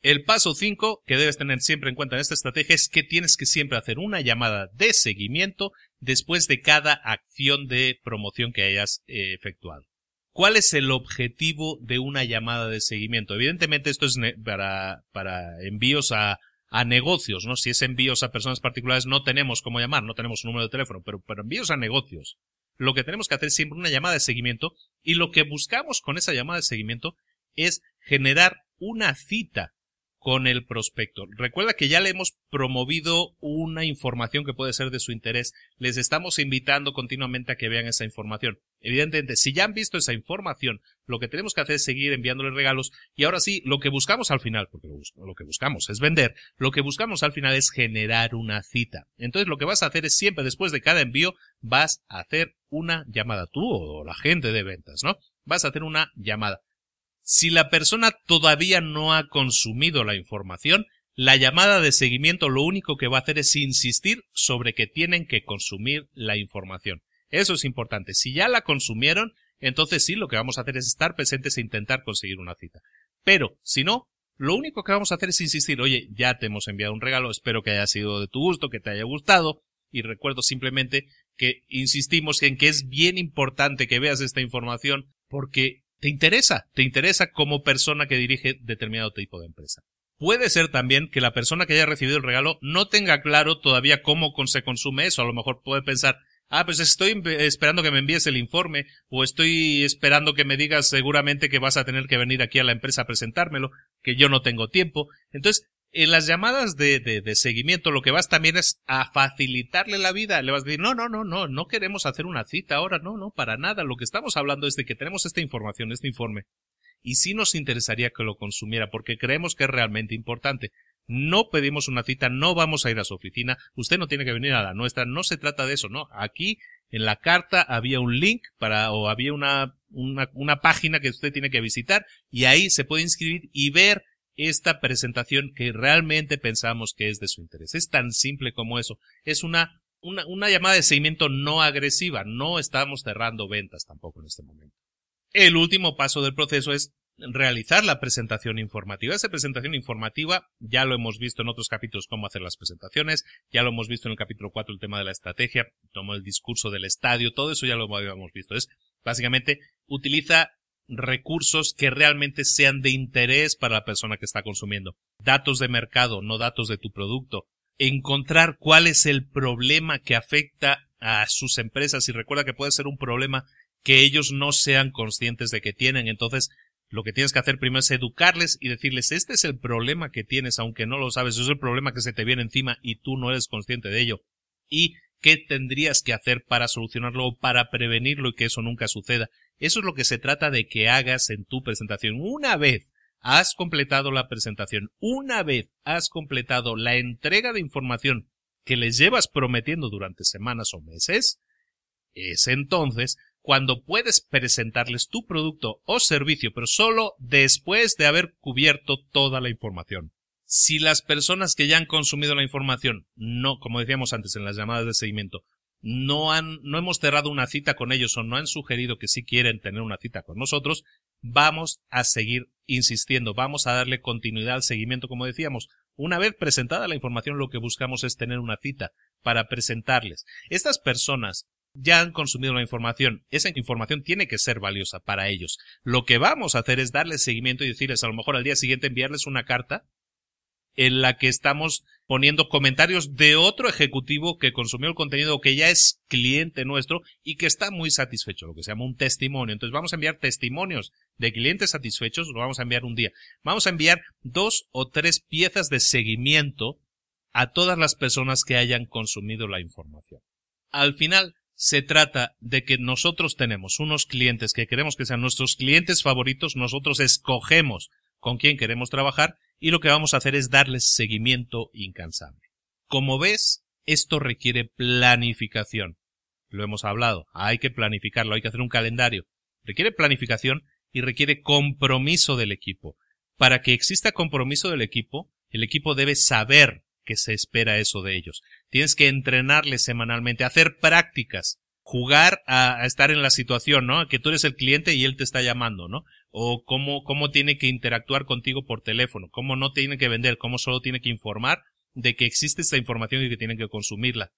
B: El paso 5 que debes tener siempre en cuenta en esta estrategia es que tienes que siempre hacer una llamada de seguimiento después de cada acción de promoción que hayas eh, efectuado. ¿Cuál es el objetivo de una llamada de seguimiento? Evidentemente esto es para, para envíos a, a negocios, ¿no? Si es envíos a personas particulares no tenemos cómo llamar, no tenemos un número de teléfono, pero para envíos a negocios, lo que tenemos que hacer es siempre una llamada de seguimiento y lo que buscamos con esa llamada de seguimiento es generar una cita con el prospecto. Recuerda que ya le hemos promovido una información que puede ser de su interés. Les estamos invitando continuamente a que vean esa información. Evidentemente, si ya han visto esa información, lo que tenemos que hacer es seguir enviándoles regalos y ahora sí, lo que buscamos al final, porque lo, que buscamos es vender, lo que buscamos al final es generar una cita. Entonces lo que vas a hacer es siempre después de cada envío vas a hacer una llamada tú o la gente de ventas, ¿no? Vas a hacer una llamada. Si la persona todavía no ha consumido la información, la llamada de seguimiento lo único que va a hacer es insistir sobre que tienen que consumir la información. Eso es importante. Si ya la consumieron, entonces sí, lo que vamos a hacer es estar presentes e intentar conseguir una cita. Pero, si no, lo único que vamos a hacer es insistir, oye, ya te hemos enviado un regalo, espero que haya sido de tu gusto, que te haya gustado, y recuerdo simplemente que insistimos en que es bien importante que veas esta información porque te interesa, te interesa como persona que dirige determinado tipo de empresa. Puede ser también que la persona que haya recibido el regalo no tenga claro todavía cómo se consume eso. A lo mejor puede pensar, ah, pues estoy esperando que me envíes el informe o estoy esperando que me digas seguramente que vas a tener que venir aquí a la empresa a presentármelo, que yo no tengo tiempo. Entonces, en las llamadas de, de, de, seguimiento lo que vas también es a facilitarle la vida. Le vas a decir, no, no, no, no, no queremos hacer una cita ahora, no, no, para nada. Lo que estamos hablando es de que tenemos esta información, este informe. Y sí nos interesaría que lo consumiera porque creemos que es realmente importante. No pedimos una cita, no vamos a ir a su oficina, usted no tiene que venir a la nuestra, no se trata de eso, no. Aquí en la carta había un link para, o había una, una, una página que usted tiene que visitar y ahí se puede inscribir y ver esta presentación que realmente pensamos que es de su interés. Es tan simple como eso. Es una, una, llamada de seguimiento no agresiva. No estamos cerrando ventas tampoco en este momento. El último paso del proceso es realizar la presentación informativa. Esa presentación informativa ya lo hemos visto en otros capítulos cómo hacer las presentaciones, ya lo hemos visto en el capítulo 4 el tema de la estrategia, como el discurso del estadio, todo eso ya lo habíamos visto. Es básicamente utiliza recursos que realmente sean de interés para la persona que está consumiendo. Datos de mercado, no datos de tu producto. Encontrar cuál es el problema que afecta a sus empresas y recuerda que puede ser un problema que ellos no sean conscientes de que tienen. Entonces, Lo que tienes que hacer primero es educarles y decirles, este es el problema que tienes, aunque no lo sabes, es el problema que se te viene encima y tú no eres consciente de ello. Y qué tendrías que hacer para solucionarlo o para prevenirlo y que eso nunca suceda. Eso es lo que se trata de que hagas en tu presentación. Una vez has completado la presentación, una vez has completado la entrega de información que les llevas prometiendo durante semanas o meses, es entonces cuando puedes presentarles tu producto o servicio, pero solo después de haber cubierto toda la información. Si las personas que ya han consumido la información, no, como decíamos antes en las llamadas de seguimiento, no han, no hemos cerrado una cita con ellos o no han sugerido que sí quieren tener una cita con nosotros, vamos a seguir insistiendo, vamos a darle continuidad al seguimiento, como decíamos. Una vez presentada la información, lo que buscamos es tener una cita para presentarles. Estas personas ya han consumido la información. Esa información tiene que ser valiosa para ellos. Lo que vamos a hacer es darles seguimiento y decirles a lo mejor al día siguiente enviarles una carta en la que estamos poniendo comentarios de otro ejecutivo que consumió el contenido que ya es cliente nuestro y que está muy satisfecho, lo que se llama un testimonio. Entonces vamos a enviar testimonios de clientes satisfechos, lo vamos a enviar un día. Vamos a enviar dos o tres piezas de seguimiento a todas las personas que hayan consumido la información. Al final, se trata de que nosotros tenemos unos clientes que queremos que sean nuestros clientes favoritos, nosotros escogemos con quién queremos trabajar y lo que vamos a hacer es darles seguimiento incansable. Como ves, esto requiere planificación. Lo hemos hablado, hay que planificarlo, hay que hacer un calendario. Requiere planificación y requiere compromiso del equipo. Para que exista compromiso del equipo, el equipo debe saber que se espera eso de ellos. Tienes que entrenarles semanalmente, hacer prácticas, jugar a, estar en la situación, ¿no? Que tú eres el cliente y él te está llamando, ¿no? O cómo, cómo tiene que interactuar contigo por teléfono, cómo no tiene que vender, cómo solo tiene que informar de que existe esta información y que tienen que consumirla.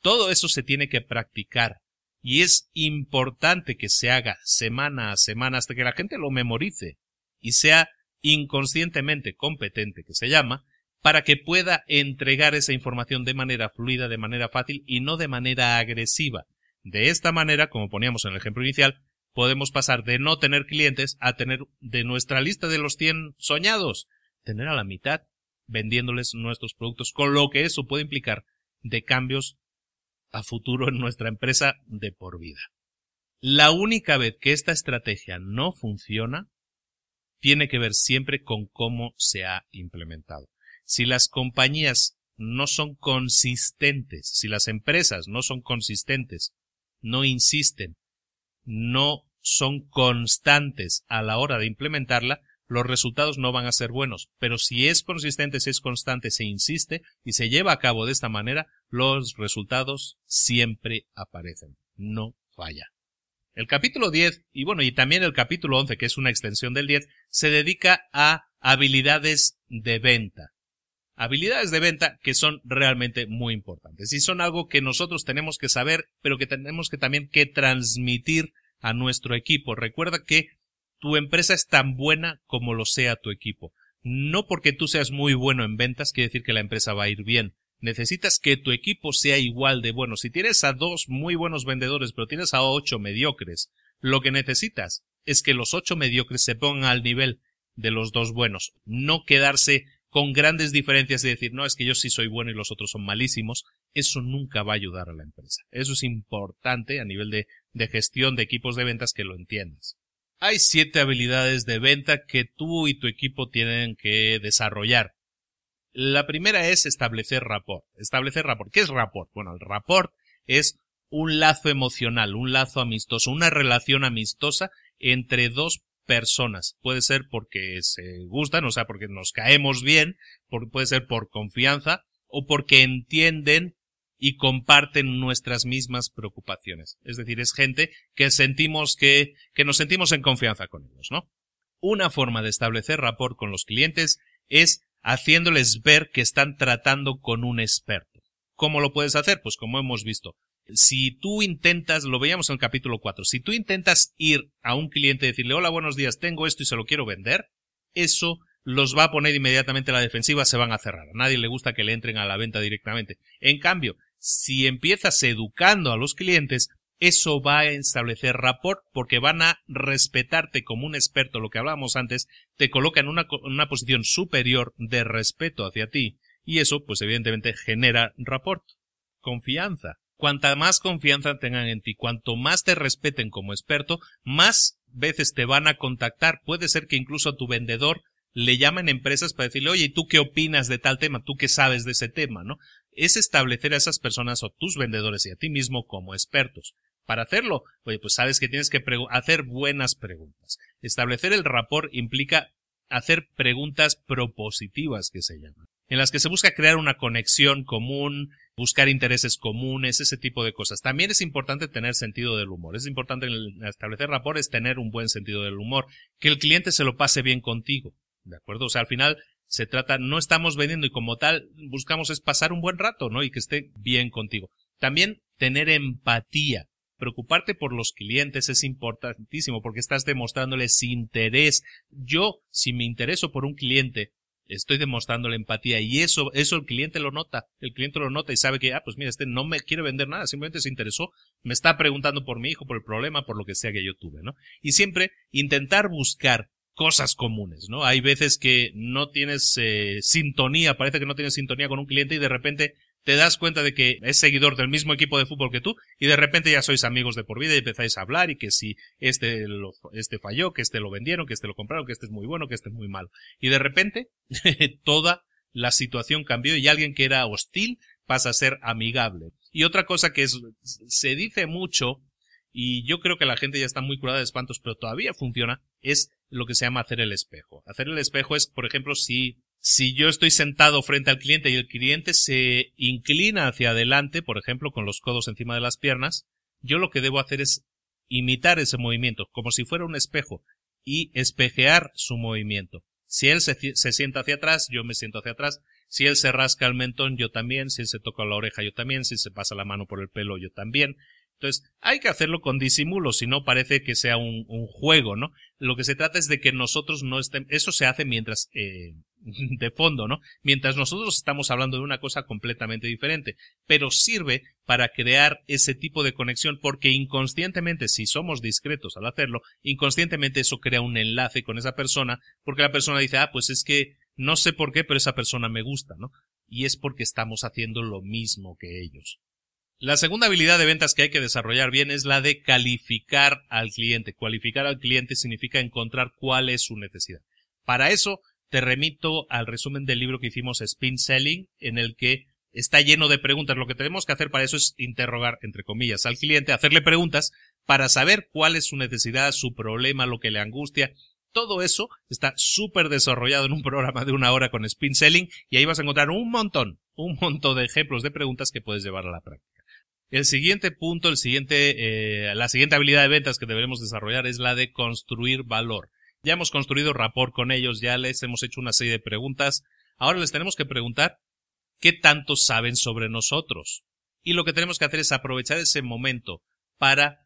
B: Todo eso se tiene que practicar. Y es importante que se haga semana a semana hasta que la gente lo memorice y sea inconscientemente competente, que se llama, para que pueda entregar esa información de manera fluida, de manera fácil y no de manera agresiva. De esta manera, como poníamos en el ejemplo inicial, podemos pasar de no tener clientes a tener de nuestra lista de los 100 soñados, tener a la mitad vendiéndoles nuestros productos, con lo que eso puede implicar de cambios a futuro en nuestra empresa de por vida. La única vez que esta estrategia no funciona tiene que ver siempre con cómo se ha implementado. Si las compañías no son consistentes, si las empresas no son consistentes, no insisten, no son constantes a la hora de implementarla, los resultados no van a ser buenos. Pero si es consistente, si es constante, se insiste y se lleva a cabo de esta manera, los resultados siempre aparecen. No falla. El capítulo 10, y bueno, y también el capítulo 11, que es una extensión del 10, se dedica a habilidades de venta habilidades de venta que son realmente muy importantes y son algo que nosotros tenemos que saber, pero que tenemos que también que transmitir a nuestro equipo. Recuerda que tu empresa es tan buena como lo sea tu equipo. No porque tú seas muy bueno en ventas quiere decir que la empresa va a ir bien. Necesitas que tu equipo sea igual de bueno. Si tienes a dos muy buenos vendedores, pero tienes a ocho mediocres, lo que necesitas es que los ocho mediocres se pongan al nivel de los dos buenos, no quedarse con grandes diferencias y decir, no, es que yo sí soy bueno y los otros son malísimos, eso nunca va a ayudar a la empresa. Eso es importante a nivel de, de gestión de equipos de ventas que lo entiendas. Hay siete habilidades de venta que tú y tu equipo tienen que desarrollar. La primera es establecer rapport. Establecer rapport. ¿Qué es rapport? Bueno, el rapport es un lazo emocional, un lazo amistoso, una relación amistosa entre dos personas. Puede ser porque se gustan, o sea, porque nos caemos bien, puede ser por confianza o porque entienden y comparten nuestras mismas preocupaciones. Es decir, es gente que sentimos que, que nos sentimos en confianza con ellos, ¿no? Una forma de establecer rapport con los clientes es haciéndoles ver que están tratando con un experto. ¿Cómo lo puedes hacer? Pues como hemos visto, si tú intentas, lo veíamos en el capítulo 4, si tú intentas ir a un cliente y decirle, hola, buenos días, tengo esto y se lo quiero vender, eso los va a poner inmediatamente a la defensiva, se van a cerrar. A nadie le gusta que le entren a la venta directamente. En cambio, si empiezas educando a los clientes, eso va a establecer rapport porque van a respetarte como un experto, lo que hablábamos antes, te coloca en una, una posición superior de respeto hacia ti y eso, pues evidentemente, genera rapport, confianza. Cuanta más confianza tengan en ti, cuanto más te respeten como experto, más veces te van a contactar. Puede ser que incluso a tu vendedor le llamen empresas para decirle, oye, ¿tú qué opinas de tal tema? ¿Tú qué sabes de ese tema? ¿no? Es establecer a esas personas o tus vendedores y a ti mismo como expertos. Para hacerlo, oye, pues sabes que tienes que hacer buenas preguntas. Establecer el rapport implica hacer preguntas propositivas que se llaman, en las que se busca crear una conexión común, buscar intereses comunes, ese tipo de cosas. También es importante tener sentido del humor. Es importante establecer rapport es tener un buen sentido del humor, que el cliente se lo pase bien contigo. ¿De acuerdo? O sea, al final se trata, no estamos vendiendo y como tal buscamos es pasar un buen rato, ¿no? Y que esté bien contigo. También tener empatía preocuparte por los clientes es importantísimo porque estás demostrándoles interés. Yo, si me intereso por un cliente, estoy demostrándole empatía y eso, eso el cliente lo nota. El cliente lo nota y sabe que, ah, pues mira, este no me quiere vender nada, simplemente se interesó, me está preguntando por mi hijo, por el problema, por lo que sea que yo tuve, ¿no? Y siempre intentar buscar cosas comunes, ¿no? Hay veces que no tienes eh, sintonía, parece que no tienes sintonía con un cliente y de repente te das cuenta de que es seguidor del mismo equipo de fútbol que tú y de repente ya sois amigos de por vida y empezáis a hablar y que si este, lo, este falló, que este lo vendieron, que este lo compraron, que este es muy bueno, que este es muy malo. Y de repente toda la situación cambió y alguien que era hostil pasa a ser amigable. Y otra cosa que se dice mucho y yo creo que la gente ya está muy curada de espantos, pero todavía funciona, es lo que se llama hacer el espejo. Hacer el espejo es, por ejemplo, si si yo estoy sentado frente al cliente y el cliente se inclina hacia adelante, por ejemplo, con los codos encima de las piernas, yo lo que debo hacer es imitar ese movimiento, como si fuera un espejo, y espejear su movimiento. Si él se, sienta hacia atrás, yo me siento hacia atrás. Si él se rasca el mentón, yo también. Si él se toca la oreja, yo también. Si se pasa la mano por el pelo, yo también. Entonces, hay que hacerlo con disimulo, si no parece que sea un, juego, ¿no? Lo que se trata es de que nosotros no estén, eso se hace mientras, eh, de fondo, ¿no? Mientras nosotros estamos hablando de una cosa completamente diferente, pero sirve para crear ese tipo de conexión porque inconscientemente, si somos discretos al hacerlo, inconscientemente eso crea un enlace con esa persona porque la persona dice, ah, pues es que no sé por qué, pero esa persona me gusta, ¿no? Y es porque estamos haciendo lo mismo que ellos. La segunda habilidad de ventas que hay que desarrollar bien es la de calificar al cliente. Cualificar al cliente significa encontrar cuál es su necesidad. Para eso te remito al resumen del libro que hicimos Spin Selling, en el que está lleno de preguntas. Lo que tenemos que hacer para eso es interrogar, entre comillas, al cliente, hacerle preguntas para saber cuál es su necesidad, su problema, lo que le angustia. Todo eso está súper desarrollado en un programa de una hora con Spin Selling y ahí vas a encontrar un montón, un montón de ejemplos de preguntas que puedes llevar a la práctica. El siguiente punto, el siguiente, eh, la siguiente habilidad de ventas que deberemos desarrollar es la de construir valor. Ya hemos construido rapport con ellos, ya les hemos hecho una serie de preguntas. Ahora les tenemos que preguntar qué tanto saben sobre nosotros. Y lo que tenemos que hacer es aprovechar ese momento para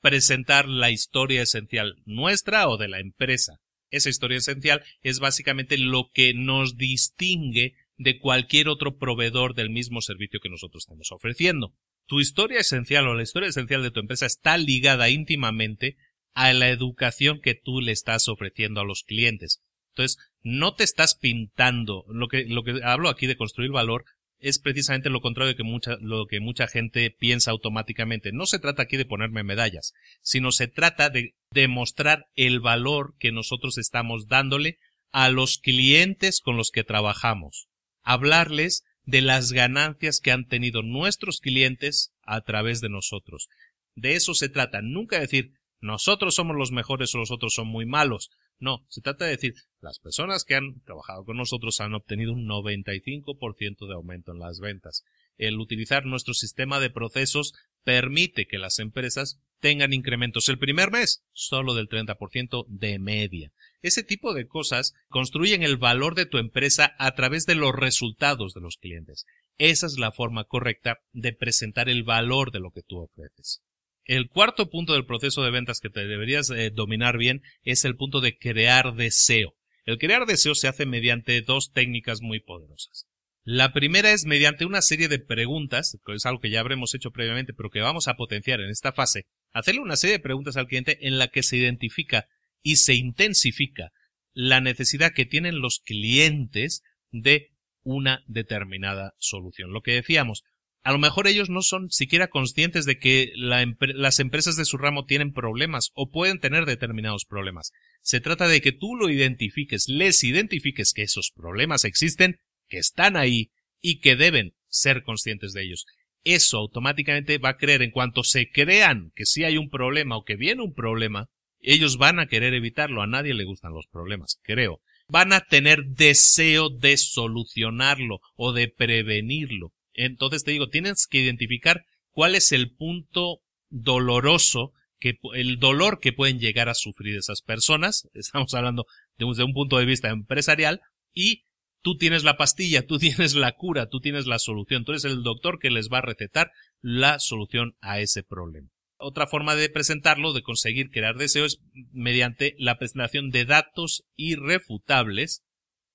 B: presentar la historia esencial nuestra o de la empresa. Esa historia esencial es básicamente lo que nos distingue de cualquier otro proveedor del mismo servicio que nosotros estamos ofreciendo. Tu historia esencial o la historia esencial de tu empresa está ligada íntimamente a la educación que tú le estás ofreciendo a los clientes. Entonces, no te estás pintando. Lo que, lo que hablo aquí de construir valor es precisamente lo contrario de que mucha, lo que mucha gente piensa automáticamente. No se trata aquí de ponerme medallas, sino se trata de demostrar el valor que nosotros estamos dándole a los clientes con los que trabajamos. Hablarles de las ganancias que han tenido nuestros clientes a través de nosotros. De eso se trata. Nunca decir, nosotros somos los mejores o los otros son muy malos. No, se trata de decir, las personas que han trabajado con nosotros han obtenido un 95% de aumento en las ventas. El utilizar nuestro sistema de procesos permite que las empresas tengan incrementos el primer mes solo del 30% de media. Ese tipo de cosas construyen el valor de tu empresa a través de los resultados de los clientes. Esa es la forma correcta de presentar el valor de lo que tú ofreces. El cuarto punto del proceso de ventas que te deberías eh, dominar bien es el punto de crear deseo. El crear deseo se hace mediante dos técnicas muy poderosas. La primera es mediante una serie de preguntas, que es algo que ya habremos hecho previamente, pero que vamos a potenciar en esta fase, hacerle una serie de preguntas al cliente en la que se identifica y se intensifica la necesidad que tienen los clientes de una determinada solución. Lo que decíamos, a lo mejor ellos no son siquiera conscientes de que las empresas de su ramo tienen problemas o pueden tener determinados problemas. Se trata de que tú lo identifiques, les identifiques que esos problemas existen, que están ahí y que deben ser conscientes de ellos. Eso automáticamente va a creer en cuanto se crean que si hay un problema o que viene un problema, ellos van a querer evitarlo. A nadie le gustan los problemas, creo. Van a tener deseo de solucionarlo o de prevenirlo. Entonces te digo, tienes que identificar cuál es el punto doloroso que el dolor que pueden llegar a sufrir esas personas, estamos hablando de un, de un punto de vista empresarial, y tú tienes la pastilla, tú tienes la cura, tú tienes la solución, tú eres el doctor que les va a recetar la solución a ese problema. Otra forma de presentarlo, de conseguir crear deseo, es mediante la presentación de datos irrefutables,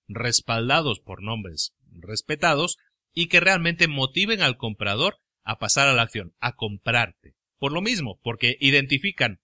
B: respaldados por nombres respetados, y que realmente motiven al comprador a pasar a la acción, a comprarte. Por lo mismo, porque identifican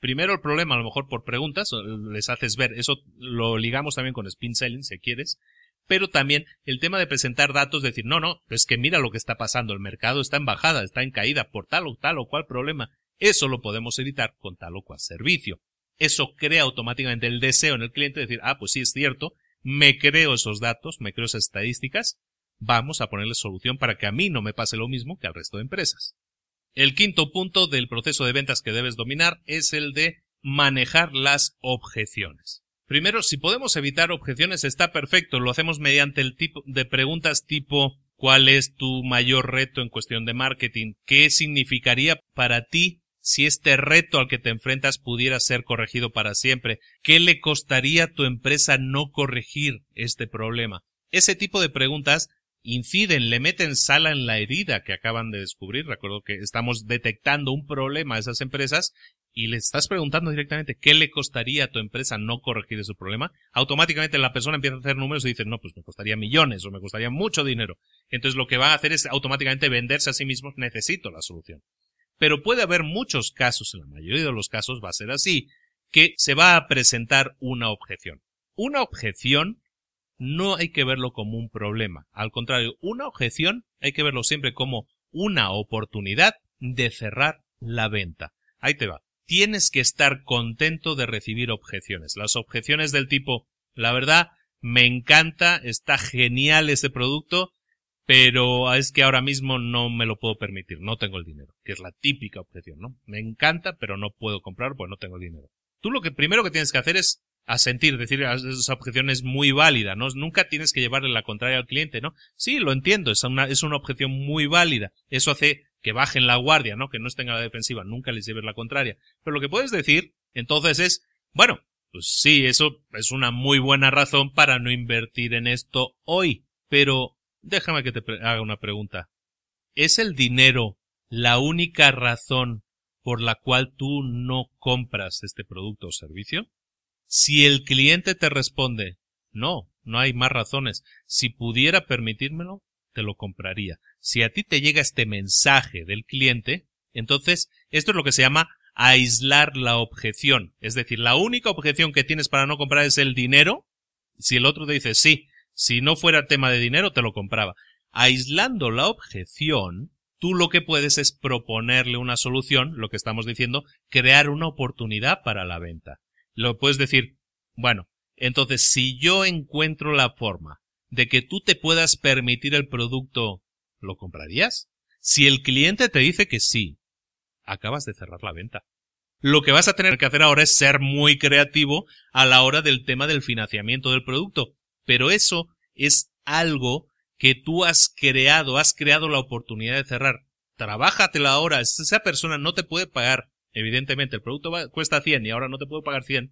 B: primero el problema, a lo mejor por preguntas, les haces ver, eso lo ligamos también con spin selling, si quieres, pero también el tema de presentar datos, decir, no, no, es que mira lo que está pasando, el mercado está en bajada, está en caída por tal o tal o cual problema. Eso lo podemos evitar con tal o cual servicio. Eso crea automáticamente el deseo en el cliente de decir, ah, pues sí es cierto, me creo esos datos, me creo esas estadísticas, vamos a ponerle solución para que a mí no me pase lo mismo que al resto de empresas. El quinto punto del proceso de ventas que debes dominar es el de manejar las objeciones. Primero, si podemos evitar objeciones está perfecto, lo hacemos mediante el tipo de preguntas tipo ¿cuál es tu mayor reto en cuestión de marketing? ¿Qué significaría para ti si este reto al que te enfrentas pudiera ser corregido para siempre? ¿Qué le costaría a tu empresa no corregir este problema? Ese tipo de preguntas inciden, le meten sala en la herida que acaban de descubrir. Recuerdo que estamos detectando un problema a esas empresas y le estás preguntando directamente qué le costaría a tu empresa no corregir ese problema, automáticamente la persona empieza a hacer números y dice, no, pues me costaría millones o me costaría mucho dinero. Entonces lo que va a hacer es automáticamente venderse a sí mismo, necesito la solución. Pero puede haber muchos casos, en la mayoría de los casos va a ser así, que se va a presentar una objeción. Una objeción no hay que verlo como un problema. Al contrario, una objeción hay que verlo siempre como una oportunidad de cerrar la venta. Ahí te va tienes que estar contento de recibir objeciones. Las objeciones del tipo, la verdad, me encanta, está genial ese producto, pero es que ahora mismo no me lo puedo permitir, no tengo el dinero, que es la típica objeción, ¿no? Me encanta, pero no puedo comprar porque no tengo el dinero. Tú lo que primero que tienes que hacer es asentir, decir esa objeción es muy válida, ¿no? Nunca tienes que llevarle la contraria al cliente, ¿no? Sí, lo entiendo, es una, es una objeción muy válida. Eso hace que bajen la guardia, ¿no? Que no estén a la defensiva, nunca les lleves la contraria. Pero lo que puedes decir, entonces, es, bueno, pues sí, eso es una muy buena razón para no invertir en esto hoy. Pero déjame que te haga una pregunta. ¿Es el dinero la única razón por la cual tú no compras este producto o servicio? Si el cliente te responde, no, no hay más razones. Si pudiera permitírmelo, te lo compraría. Si a ti te llega este mensaje del cliente, entonces esto es lo que se llama aislar la objeción. Es decir, la única objeción que tienes para no comprar es el dinero. Si el otro te dice sí, si no fuera tema de dinero, te lo compraba. Aislando la objeción, tú lo que puedes es proponerle una solución, lo que estamos diciendo, crear una oportunidad para la venta. Lo puedes decir, bueno, entonces si yo encuentro la forma de que tú te puedas permitir el producto, ¿lo comprarías? Si el cliente te dice que sí, acabas de cerrar la venta. Lo que vas a tener que hacer ahora es ser muy creativo a la hora del tema del financiamiento del producto. Pero eso es algo que tú has creado, has creado la oportunidad de cerrar. Trabájatela ahora. Esa persona no te puede pagar. Evidentemente, el producto cuesta 100 y ahora no te puedo pagar 100.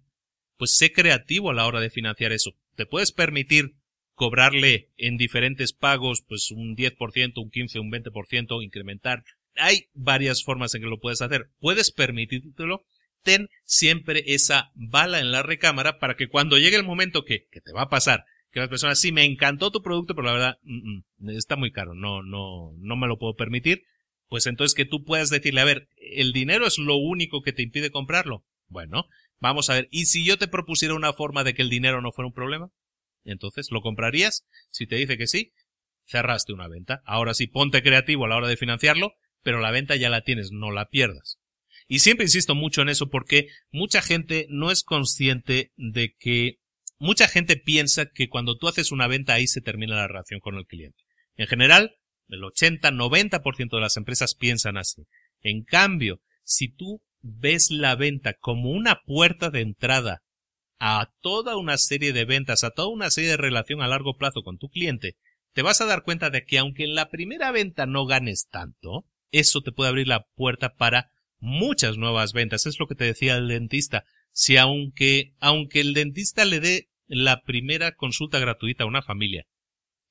B: Pues sé creativo a la hora de financiar eso. Te puedes permitir cobrarle en diferentes pagos, pues un 10%, un 15, un 20%, incrementar. Hay varias formas en que lo puedes hacer. Puedes permitírtelo. Ten siempre esa bala en la recámara para que cuando llegue el momento que, que te va a pasar, Que las personas, sí, me encantó tu producto, pero la verdad, mm, mm, está muy caro, no, no, no me lo puedo permitir. Pues entonces que tú puedas decirle, a ver, ¿el dinero es lo único que te impide comprarlo? Bueno, vamos a ver, ¿y si yo te propusiera una forma de que el dinero no fuera un problema? Entonces, ¿lo comprarías? Si te dice que sí, cerraste una venta. Ahora sí, ponte creativo a la hora de financiarlo, pero la venta ya la tienes, no la pierdas. Y siempre insisto mucho en eso porque mucha gente no es consciente de que mucha gente piensa que cuando tú haces una venta ahí se termina la relación con el cliente. En general, el 80-90% de las empresas piensan así. En cambio, si tú ves la venta como una puerta de entrada a toda una serie de ventas, a toda una serie de relación a largo plazo con tu cliente, te vas a dar cuenta de que aunque en la primera venta no ganes tanto, eso te puede abrir la puerta para muchas nuevas ventas. Es lo que te decía el dentista. Si aunque, aunque el dentista le dé la primera consulta gratuita a una familia,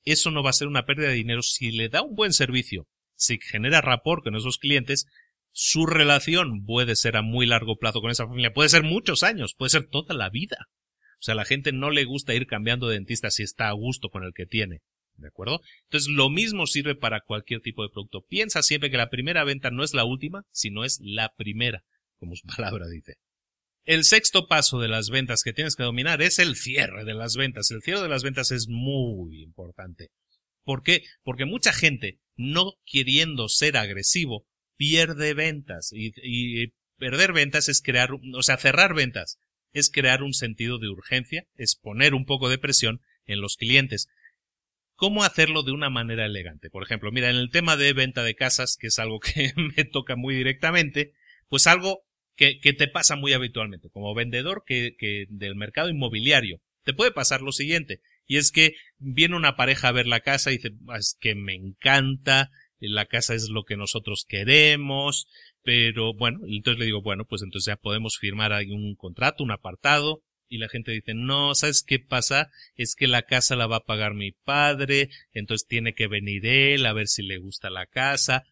B: eso no va a ser una pérdida de dinero si le da un buen servicio, si genera rapport con esos clientes, su relación puede ser a muy largo plazo con esa familia, puede ser muchos años, puede ser toda la vida. O sea, a la gente no le gusta ir cambiando de dentista si está a gusto con el que tiene. ¿De acuerdo? Entonces, lo mismo sirve para cualquier tipo de producto. Piensa siempre que la primera venta no es la última, sino es la primera, como su palabra dice. El sexto paso de las ventas que tienes que dominar es el cierre de las ventas. El cierre de las ventas es muy importante. ¿Por qué? Porque mucha gente, no queriendo ser agresivo, pierde ventas. Y, y perder ventas es crear, o sea, cerrar ventas es crear un sentido de urgencia, es poner un poco de presión en los clientes cómo hacerlo de una manera elegante. Por ejemplo, mira, en el tema de venta de casas, que es algo que me toca muy directamente, pues algo que, que te pasa muy habitualmente, como vendedor que, que del mercado inmobiliario, te puede pasar lo siguiente, y es que viene una pareja a ver la casa y dice, ah, es que me encanta, la casa es lo que nosotros queremos, pero bueno, entonces le digo, bueno, pues entonces ya podemos firmar ahí un contrato, un apartado, y la gente dice, no, ¿sabes qué pasa? Es que la casa la va a pagar mi padre, entonces tiene que venir él a ver si le gusta la casa.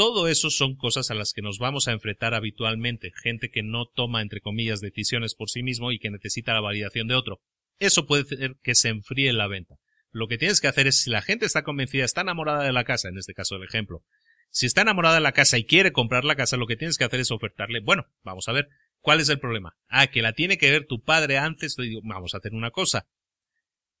B: Todo eso son cosas a las que nos vamos a enfrentar habitualmente, gente que no toma, entre comillas, decisiones por sí mismo y que necesita la validación de otro. Eso puede hacer que se enfríe la venta. Lo que tienes que hacer es, si la gente está convencida, está enamorada de la casa, en este caso el ejemplo, si está enamorada de la casa y quiere comprar la casa, lo que tienes que hacer es ofertarle, bueno, vamos a ver, ¿Cuál es el problema? Ah, que la tiene que ver tu padre antes. Digo, vamos a hacer una cosa.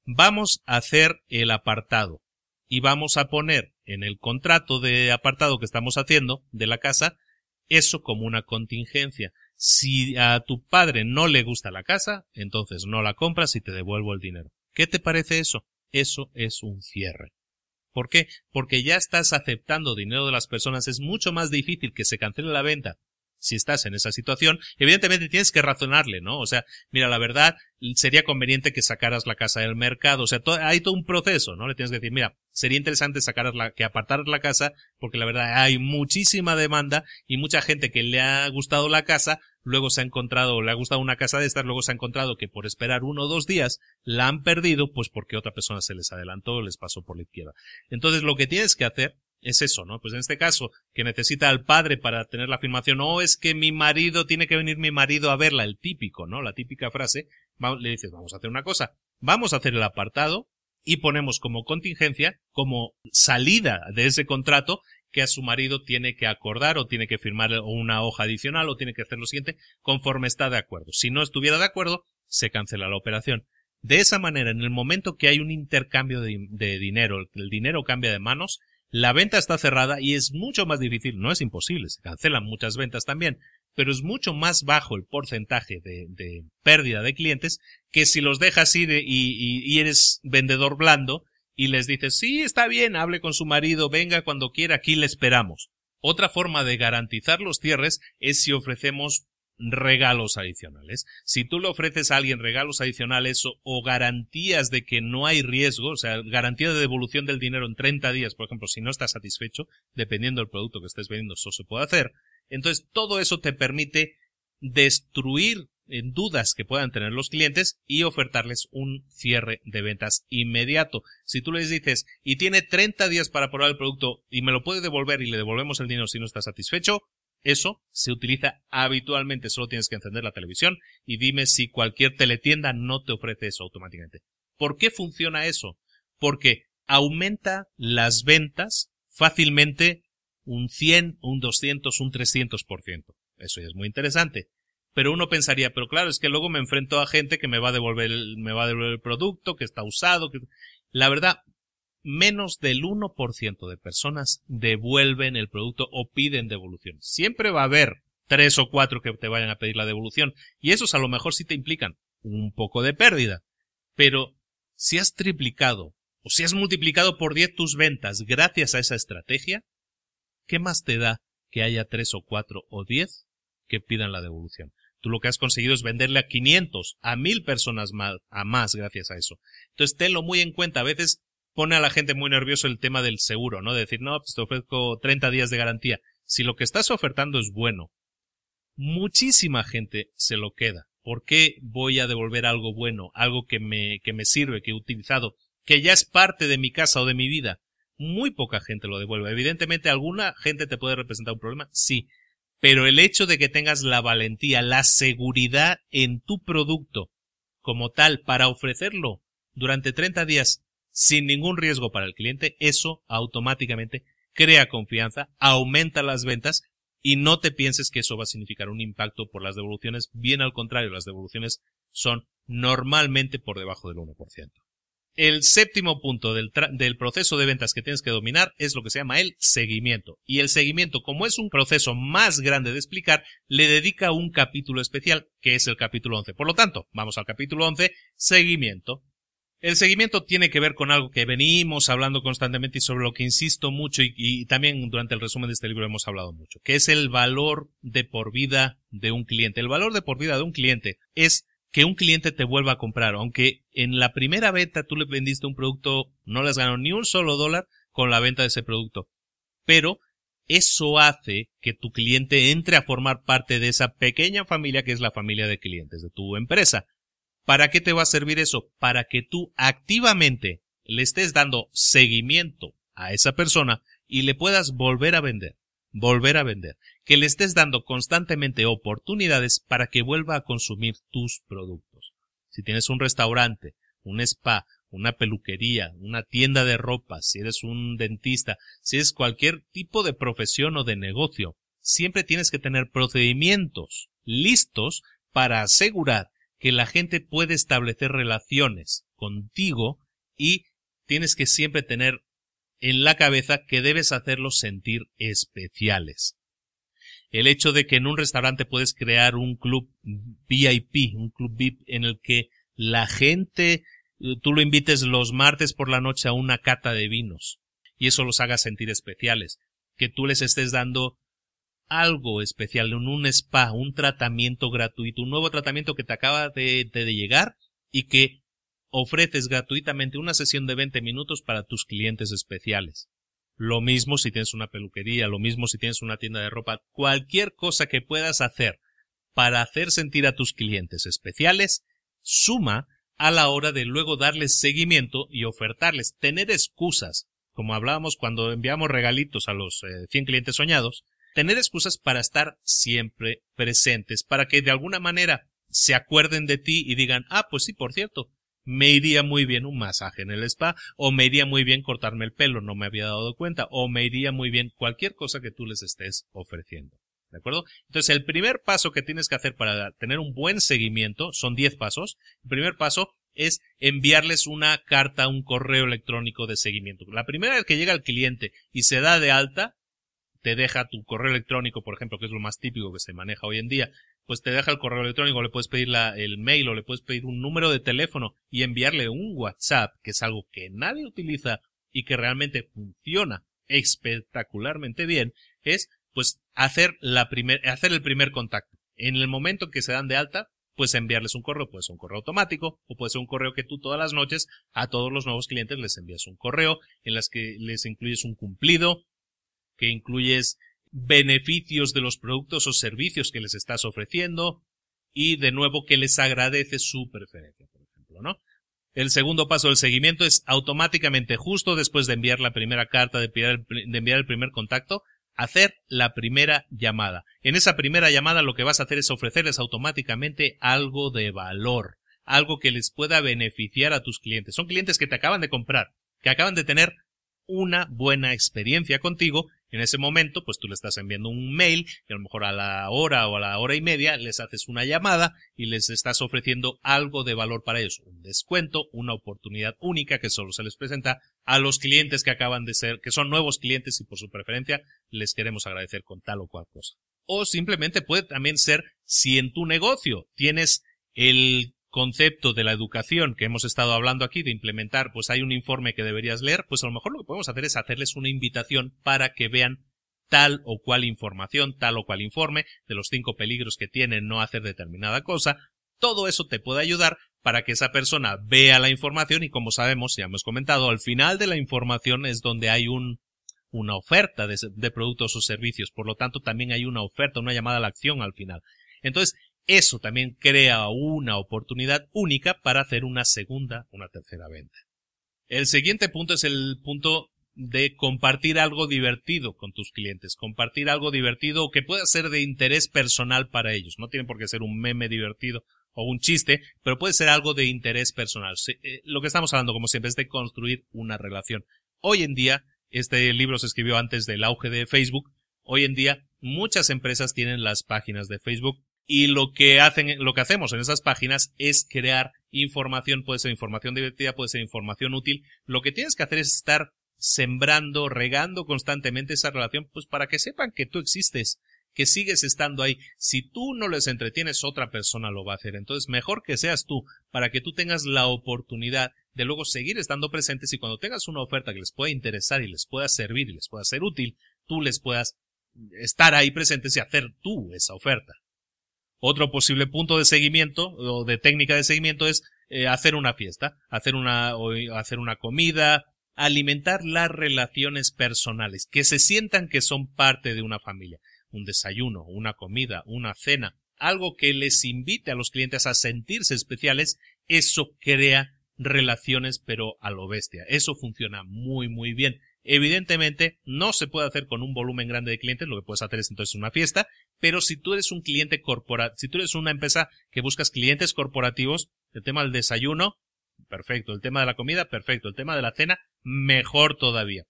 B: Vamos a hacer el apartado y vamos a poner en el contrato de apartado que estamos haciendo de la casa eso como una contingencia. Si a tu padre no le gusta la casa, entonces no la compras y te devuelvo el dinero. ¿Qué te parece eso? Eso es un cierre. ¿Por qué? Porque ya estás aceptando dinero de las personas. Es mucho más difícil que se cancele la venta si estás en esa situación, evidentemente tienes que razonarle, ¿no? O sea, mira, la verdad, sería conveniente que sacaras la casa del mercado, o sea, hay todo un proceso, ¿no? Le tienes que decir, mira, sería interesante sacaras la, que apartaras la casa, porque la verdad hay muchísima demanda y mucha gente que le ha gustado la casa, luego se ha encontrado, le ha gustado una casa de estas, luego se ha encontrado que por esperar uno o dos días la han perdido, pues porque otra persona se les adelantó, les pasó por la izquierda. Entonces lo que tienes que hacer es eso, ¿no? Pues en este caso, que necesita al padre para tener la afirmación, o es que mi marido, tiene que venir mi marido a verla, el típico, ¿no? La típica frase, le dices, vamos a hacer una cosa, vamos a hacer el apartado y ponemos como contingencia, como salida de ese contrato, que a su marido tiene que acordar o tiene que firmar una hoja adicional o tiene que hacer lo siguiente conforme está de acuerdo. Si no estuviera de acuerdo, se cancela la operación. De esa manera, en el momento que hay un intercambio de dinero, el dinero cambia de manos, la venta está cerrada y es mucho más difícil, no es imposible, se cancelan muchas ventas también, pero es mucho más bajo el porcentaje de, pérdida de clientes que si los dejas ir y, y, eres vendedor blando y les dices, sí, está bien, hable con su marido, venga cuando quiera, aquí le esperamos. Otra forma de garantizar los cierres es si ofrecemos regalos adicionales. Si tú le ofreces a alguien regalos adicionales o, garantías de que no hay riesgo, o sea, garantía de devolución del dinero en 30 días, por ejemplo, si no estás satisfecho, dependiendo del producto que estés vendiendo, eso se puede hacer. Entonces, todo eso te permite destruir en dudas que puedan tener los clientes y ofertarles un cierre de ventas inmediato. Si tú les dices, y tiene 30 días para probar el producto y me lo puede devolver y le devolvemos el dinero si no está satisfecho, eso se utiliza habitualmente, solo tienes que encender la televisión y dime si cualquier teletienda no te ofrece eso automáticamente. ¿Por qué funciona eso? Porque aumenta las ventas fácilmente un 100, un 200, un 300%. Eso ya es muy interesante. Pero uno pensaría, pero claro, es que luego me enfrento a gente que me va a devolver el, me va a devolver el producto, que está usado. La verdad, menos del 1% de personas devuelven el producto o piden devolución. Siempre va a haber tres o cuatro que te vayan a pedir la devolución. Y esos a lo mejor sí te implican un poco de pérdida. Pero si has triplicado o si has multiplicado por 10 tus ventas gracias a esa estrategia, ¿qué más te da que haya tres o cuatro o diez que pidan la devolución? Tú lo que has conseguido es venderle a 500, a 1000 personas más, a más gracias a eso. Entonces, tenlo muy en cuenta. A veces pone a la gente muy nervioso el tema del seguro, ¿no? De decir, no, pues te ofrezco 30 días de garantía. Si lo que estás ofertando es bueno, muchísima gente se lo queda. ¿Por qué voy a devolver algo bueno, algo que me, que me sirve, que he utilizado, que ya es parte de mi casa o de mi vida? Muy poca gente lo devuelve. Evidentemente, alguna gente te puede representar un problema, sí. Pero el hecho de que tengas la valentía, la seguridad en tu producto como tal para ofrecerlo durante 30 días sin ningún riesgo para el cliente, eso automáticamente crea confianza, aumenta las ventas y no te pienses que eso va a significar un impacto por las devoluciones, bien al contrario, las devoluciones son normalmente por debajo del 1%. El séptimo punto del, del, proceso de ventas que tienes que dominar es lo que se llama el seguimiento. Y el seguimiento, como es un proceso más grande de explicar, le dedica un capítulo especial, que es el capítulo 11. Por lo tanto, vamos al capítulo 11, seguimiento. El seguimiento tiene que ver con algo que venimos hablando constantemente y sobre lo que insisto mucho y, también durante el resumen de este libro hemos hablado mucho, que es el valor de por vida de un cliente. El valor de por vida de un cliente es que un cliente te vuelva a comprar, aunque en la primera venta tú le vendiste un producto, no les ganó ni un solo dólar con la venta de ese producto. Pero eso hace que tu cliente entre a formar parte de esa pequeña familia que es la familia de clientes de tu empresa. ¿Para qué te va a servir eso? Para que tú activamente le estés dando seguimiento a esa persona y le puedas volver a vender, volver a vender, que le estés dando constantemente oportunidades para que vuelva a consumir tus productos. Si tienes un restaurante, un spa, una peluquería, una tienda de ropa, si eres un dentista, si es cualquier tipo de profesión o de negocio, siempre tienes que tener procedimientos listos para asegurar que la gente puede establecer relaciones contigo y tienes que siempre tener en la cabeza que debes hacerlos sentir especiales. El hecho de que en un restaurante puedes crear un club VIP, un club VIP en el que la gente, tú lo invites los martes por la noche a una cata de vinos y eso los haga sentir especiales, que tú les estés dando algo especial, en un spa, un tratamiento gratuito, un nuevo tratamiento que te acaba de, de, llegar y que ofreces gratuitamente una sesión de 20 minutos para tus clientes especiales. Lo mismo si tienes una peluquería, lo mismo si tienes una tienda de ropa, cualquier cosa que puedas hacer para hacer sentir a tus clientes especiales, suma a la hora de luego darles seguimiento y ofertarles, tener excusas, como hablábamos cuando enviamos regalitos a los eh, 100 clientes soñados, tener excusas para estar siempre presentes, para que de alguna manera se acuerden de ti y digan, ah, pues sí, por cierto, me iría muy bien un masaje en el spa, o me iría muy bien cortarme el pelo, no me había dado cuenta, o me iría muy bien cualquier cosa que tú les estés ofreciendo. ¿De acuerdo? Entonces, el primer paso que tienes que hacer para tener un buen seguimiento son 10 pasos. El primer paso es enviarles una carta, un correo electrónico de seguimiento. La primera vez que llega el cliente y se da de alta, te deja tu correo electrónico, por ejemplo, que es lo más típico que se maneja hoy en día, pues te deja el correo electrónico, le puedes pedir la, el mail o le puedes pedir un número de teléfono y enviarle un WhatsApp, que es algo que nadie utiliza y que realmente funciona espectacularmente bien, es pues hacer la primer, hacer el primer contacto. En el momento que se dan de alta, pues enviarles un correo, puede ser un correo automático o puede ser un correo que tú todas las noches a todos los nuevos clientes les envías un correo en las que les incluyes un cumplido, que incluyes beneficios de los productos o servicios que les estás ofreciendo y de nuevo que les agradece su preferencia, por ejemplo, ¿no? El segundo paso del seguimiento es automáticamente, justo después de enviar la primera carta, de enviar, el, de enviar el primer contacto, hacer la primera llamada. En esa primera llamada lo que vas a hacer es ofrecerles automáticamente algo de valor, algo que les pueda beneficiar a tus clientes. Son clientes que te acaban de comprar, que acaban de tener una buena experiencia contigo en ese momento, pues tú le estás enviando un mail y a lo mejor a la hora o a la hora y media les haces una llamada y les estás ofreciendo algo de valor para ellos, un descuento, una oportunidad única que solo se les presenta a los clientes que acaban de ser, que son nuevos clientes y por su preferencia les queremos agradecer con tal o cual cosa. O simplemente puede también ser si en tu negocio tienes el concepto de la educación que hemos estado hablando aquí, de implementar, pues hay un informe que deberías leer, pues a lo mejor lo que podemos hacer es hacerles una invitación para que vean tal o cual información, tal o cual informe, de los cinco peligros que tiene no hacer determinada cosa. Todo eso te puede ayudar para que esa persona vea la información y como sabemos, ya hemos comentado, al final de la información es donde hay un, una oferta de, de productos o servicios. Por lo tanto, también hay una oferta, una llamada a la acción al final. Entonces, eso también crea una oportunidad única para hacer una segunda, una tercera venta. El siguiente punto es el punto de compartir algo divertido con tus clientes, compartir algo divertido que pueda ser de interés personal para ellos. No tiene por qué ser un meme divertido o un chiste, pero puede ser algo de interés personal. Eh, lo que estamos hablando, como siempre, es de construir una relación. Hoy en día, este libro se escribió antes del auge de Facebook. Hoy en día, muchas empresas tienen las páginas de Facebook y lo que hacen, lo que hacemos en esas páginas es crear información, puede ser información divertida, puede ser información útil. Lo que tienes que hacer es estar sembrando, regando constantemente esa relación, pues para que sepan que tú existes, que sigues estando ahí. Si tú no les entretienes, otra persona lo va a hacer. Entonces, mejor que seas tú, para que tú tengas la oportunidad de luego seguir estando presentes y cuando tengas una oferta que les pueda interesar y les pueda servir y les pueda ser útil, tú les puedas estar ahí presentes y hacer tú esa oferta. Otro posible punto de seguimiento o de técnica de seguimiento es eh, hacer una fiesta, hacer una, hacer una comida, alimentar las relaciones personales, que se sientan que son parte de una familia. Un desayuno, una comida, una cena, algo que les invite a los clientes a sentirse especiales, eso crea relaciones pero a lo bestia. Eso funciona muy muy bien. Evidentemente, no se puede hacer con un volumen grande de clientes, lo que puedes hacer es entonces una fiesta, pero si tú eres un cliente corporativo, si tú eres una empresa que buscas clientes corporativos, el tema del desayuno, perfecto, el tema de la comida, perfecto, el tema de la cena, mejor todavía.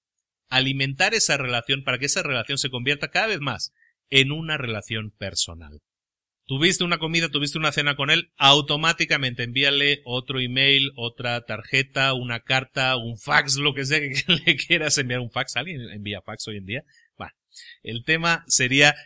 B: Alimentar esa relación para que esa relación se convierta cada vez más en una relación personal. Tuviste una comida, tuviste una cena con él, automáticamente envíale otro email, otra tarjeta, una carta, un fax, lo que sea que le quieras enviar un fax. ¿Alguien envía fax hoy en día? Bueno, el tema sería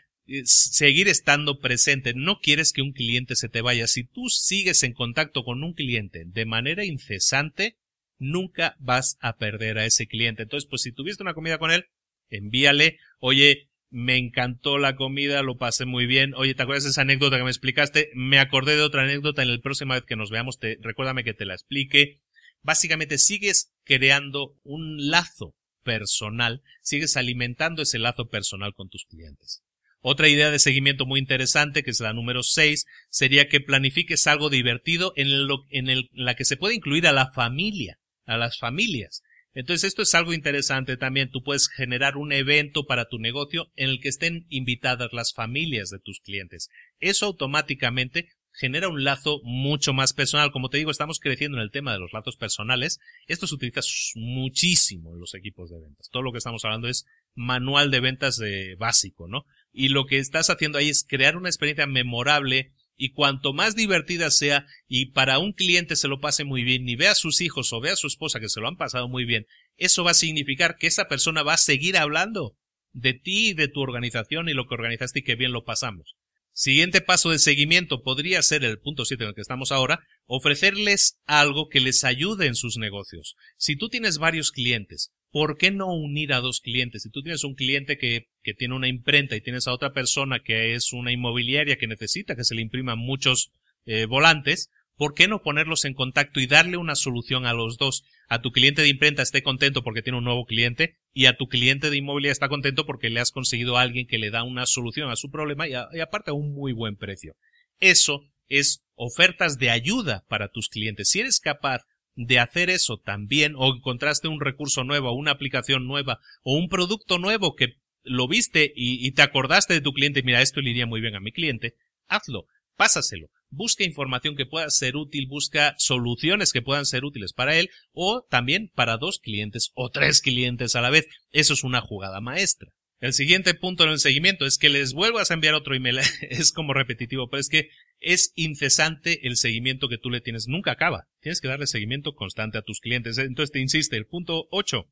B: seguir estando presente. No quieres que un cliente se te vaya. Si tú sigues en contacto con un cliente de manera incesante, nunca vas a perder a ese cliente. Entonces, pues si tuviste una comida con él, envíale, oye, me encantó la comida, lo pasé muy bien. Oye, ¿te acuerdas de esa anécdota que me explicaste? Me acordé de otra anécdota en la próxima vez que nos veamos, te, recuérdame que te la explique. Básicamente sigues creando un lazo personal, sigues alimentando ese lazo personal con tus clientes. Otra idea de seguimiento muy interesante, que es la número 6, sería que planifiques algo divertido en, lo, en el, la que se puede incluir a la familia, a las familias. Entonces esto es algo interesante también. Tú puedes generar un evento para tu negocio en el que estén invitadas las familias de tus clientes. Eso automáticamente genera un lazo mucho más personal. Como te digo, estamos creciendo en el tema de los lazos personales. Esto se utiliza muchísimo en los equipos de ventas. Todo lo que estamos hablando es manual de ventas de básico, ¿no? Y lo que estás haciendo ahí es crear una experiencia memorable y cuanto más divertida sea y para un cliente se lo pase muy bien, ni vea a sus hijos o vea a su esposa que se lo han pasado muy bien, eso va a significar que esa persona va a seguir hablando de ti y de tu organización y lo que organizaste y que bien lo pasamos. Siguiente paso de seguimiento podría ser el punto 7 en el que estamos ahora, ofrecerles algo que les ayude en sus negocios. Si tú tienes varios clientes, ¿por qué no unir a dos clientes? Si tú tienes un cliente que, tiene una imprenta y tienes a otra persona que es una inmobiliaria que necesita que se le impriman muchos eh, volantes, ¿por qué no ponerlos en contacto y darle una solución a los dos? A tu cliente de imprenta esté contento porque tiene un nuevo cliente y a tu cliente de inmobiliaria está contento porque le has conseguido a alguien que le da una solución a su problema y, y aparte a un muy buen precio. Eso es ofertas de ayuda para tus clientes. Si eres capaz de hacer eso también, o encontraste un recurso nuevo, una aplicación nueva, o un producto nuevo que lo viste y, te acordaste de tu cliente, mira, esto le iría muy bien a mi cliente, hazlo, pásaselo, busca información que pueda ser útil, busca soluciones que puedan ser útiles para él o también para dos clientes o tres clientes a la vez. Eso es una jugada maestra. El siguiente punto en el seguimiento es que les vuelvas a enviar otro email. es como repetitivo, pero es que es incesante el seguimiento que tú le tienes. Nunca acaba. Tienes que darle seguimiento constante a tus clientes. Entonces te insiste, el punto 8.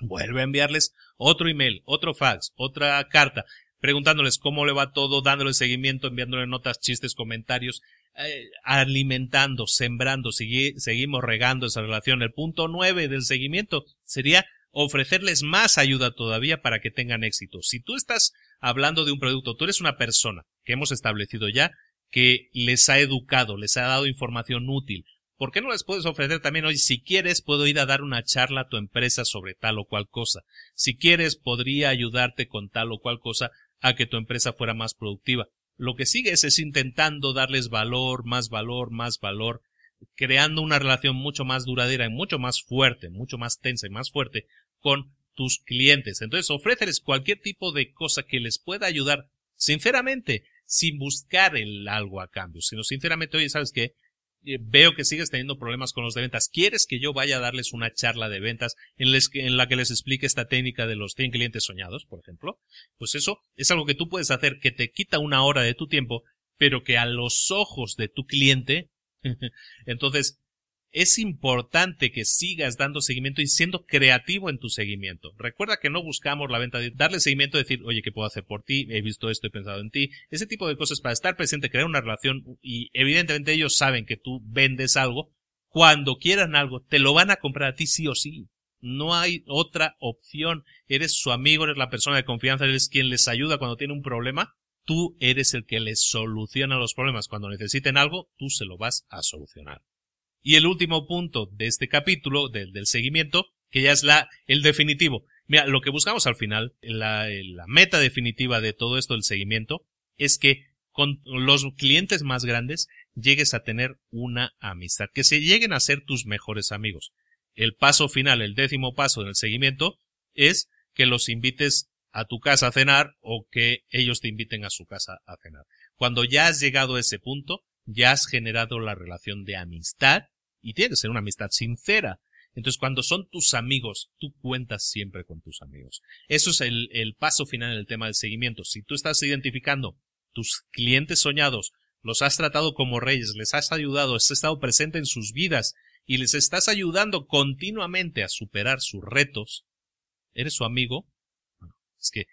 B: Vuelve a enviarles otro email, otro fax, otra carta preguntándoles cómo le va todo, dándole seguimiento, enviándole notas, chistes, comentarios, eh, alimentando, sembrando, seguimos regando esa relación. El punto nueve del seguimiento sería ofrecerles más ayuda todavía para que tengan éxito. Si tú estás hablando de un producto, tú eres una persona que hemos establecido ya que les ha educado, les ha dado información útil. ¿Por qué no les puedes ofrecer también, hoy si quieres, puedo ir a dar una charla a tu empresa sobre tal o cual cosa? Si quieres, podría ayudarte con tal o cual cosa a que tu empresa fuera más productiva. Lo que sigues es intentando darles valor, más valor, más valor, creando una relación mucho más duradera y mucho más fuerte, mucho más tensa y más fuerte con tus clientes. Entonces, ofréceles cualquier tipo de cosa que les pueda ayudar, sinceramente, sin buscar el algo a cambio, sino sinceramente, oye, ¿sabes qué? Eh, veo que sigues teniendo problemas con los de ventas. ¿Quieres que yo vaya a darles una charla de ventas en, la que les explique esta técnica de los 100 clientes soñados, por ejemplo? Pues eso es algo que tú puedes hacer que te quita una hora de tu tiempo, pero que a los ojos de tu cliente, entonces es importante que sigas dando seguimiento y siendo creativo en tu seguimiento. Recuerda que no buscamos la venta de darle seguimiento, decir, oye, ¿qué puedo hacer por ti? He visto esto, he pensado en ti. Ese tipo de cosas para estar presente, crear una relación y evidentemente ellos saben que tú vendes algo. Cuando quieran algo, te lo van a comprar a ti sí o sí. No hay otra opción. Eres su amigo, eres la persona de confianza, eres quien les ayuda cuando tiene un problema. Tú eres el que les soluciona los problemas. Cuando necesiten algo, tú se lo vas a solucionar. Y el último punto de este capítulo, del, seguimiento, que ya es la, el definitivo. Mira, lo que buscamos al final, la, la meta definitiva de todo esto del seguimiento, es que con los clientes más grandes llegues a tener una amistad, que se lleguen a ser tus mejores amigos. El paso final, el décimo paso del seguimiento, es que los invites a tu casa a cenar o que ellos te inviten a su casa a cenar. Cuando ya has llegado a ese punto, ya has generado la relación de amistad y tiene que ser una amistad sincera. Entonces, cuando son tus amigos, tú cuentas siempre con tus amigos. Eso es el, paso final en el tema del seguimiento. Si tú estás identificando tus clientes soñados, los has tratado como reyes, les has ayudado, has estado presente en sus vidas y les estás ayudando continuamente a superar sus retos, eres su amigo, que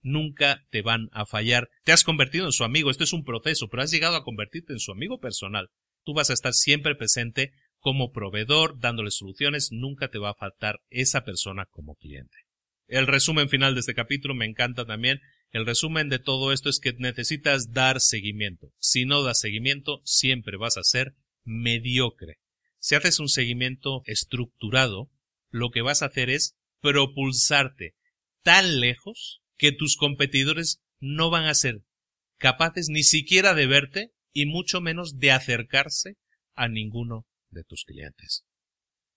B: nunca te van a fallar. Te has convertido en su amigo, esto es un proceso, pero has llegado a convertirte en su amigo personal. Tú vas a estar siempre presente como proveedor, dándole soluciones, nunca te va a faltar esa persona como cliente. El resumen final de este capítulo me encanta también. El resumen de todo esto es que necesitas dar seguimiento. Si no das seguimiento, siempre vas a ser mediocre. Si haces un seguimiento estructurado, lo que vas a hacer es propulsarte tan lejos que tus competidores no van a ser capaces ni siquiera de verte y mucho menos de acercarse a ninguno de tus clientes.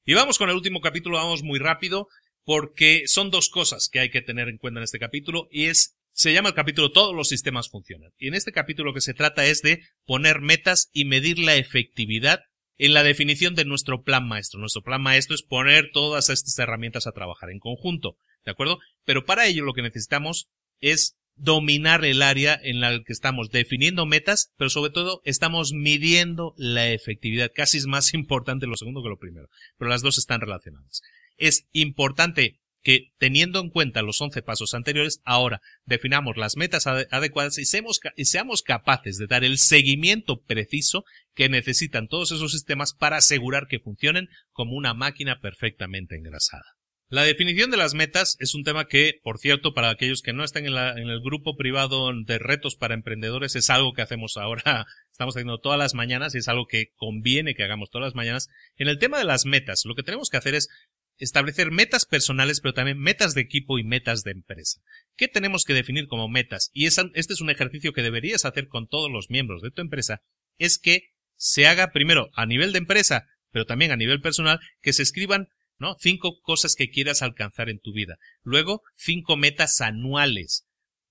B: Y vamos con el último capítulo, vamos muy rápido, porque son dos cosas que hay que tener en cuenta en este capítulo y es se llama el capítulo Todos los sistemas funcionan. Y en este capítulo lo que se trata es de poner metas y medir la efectividad en la definición de nuestro plan maestro. Nuestro plan maestro es poner todas estas herramientas a trabajar en conjunto. ¿De acuerdo? Pero para ello lo que necesitamos es dominar el área en la que estamos definiendo metas, pero sobre todo estamos midiendo la efectividad. Casi es más importante lo segundo que lo primero, pero las dos están relacionadas. Es importante que teniendo en cuenta los 11 pasos anteriores, ahora definamos las metas adecuadas y seamos, y seamos capaces de dar el seguimiento preciso que necesitan todos esos sistemas para asegurar que funcionen como una máquina perfectamente engrasada. La definición de las metas es un tema que, por cierto, para aquellos que no están en, el grupo privado de retos para emprendedores, es algo que hacemos ahora, estamos haciendo todas las mañanas y es algo que conviene que hagamos todas las mañanas. En el tema de las metas, lo que tenemos que hacer es establecer metas personales, pero también metas de equipo y metas de empresa. ¿Qué tenemos que definir como metas? Y este es un ejercicio que deberías hacer con todos los miembros de tu empresa, es que se haga primero a nivel de empresa, pero también a nivel personal, que se escriban Cinco cosas que quieras alcanzar en tu vida. Luego, cinco metas anuales.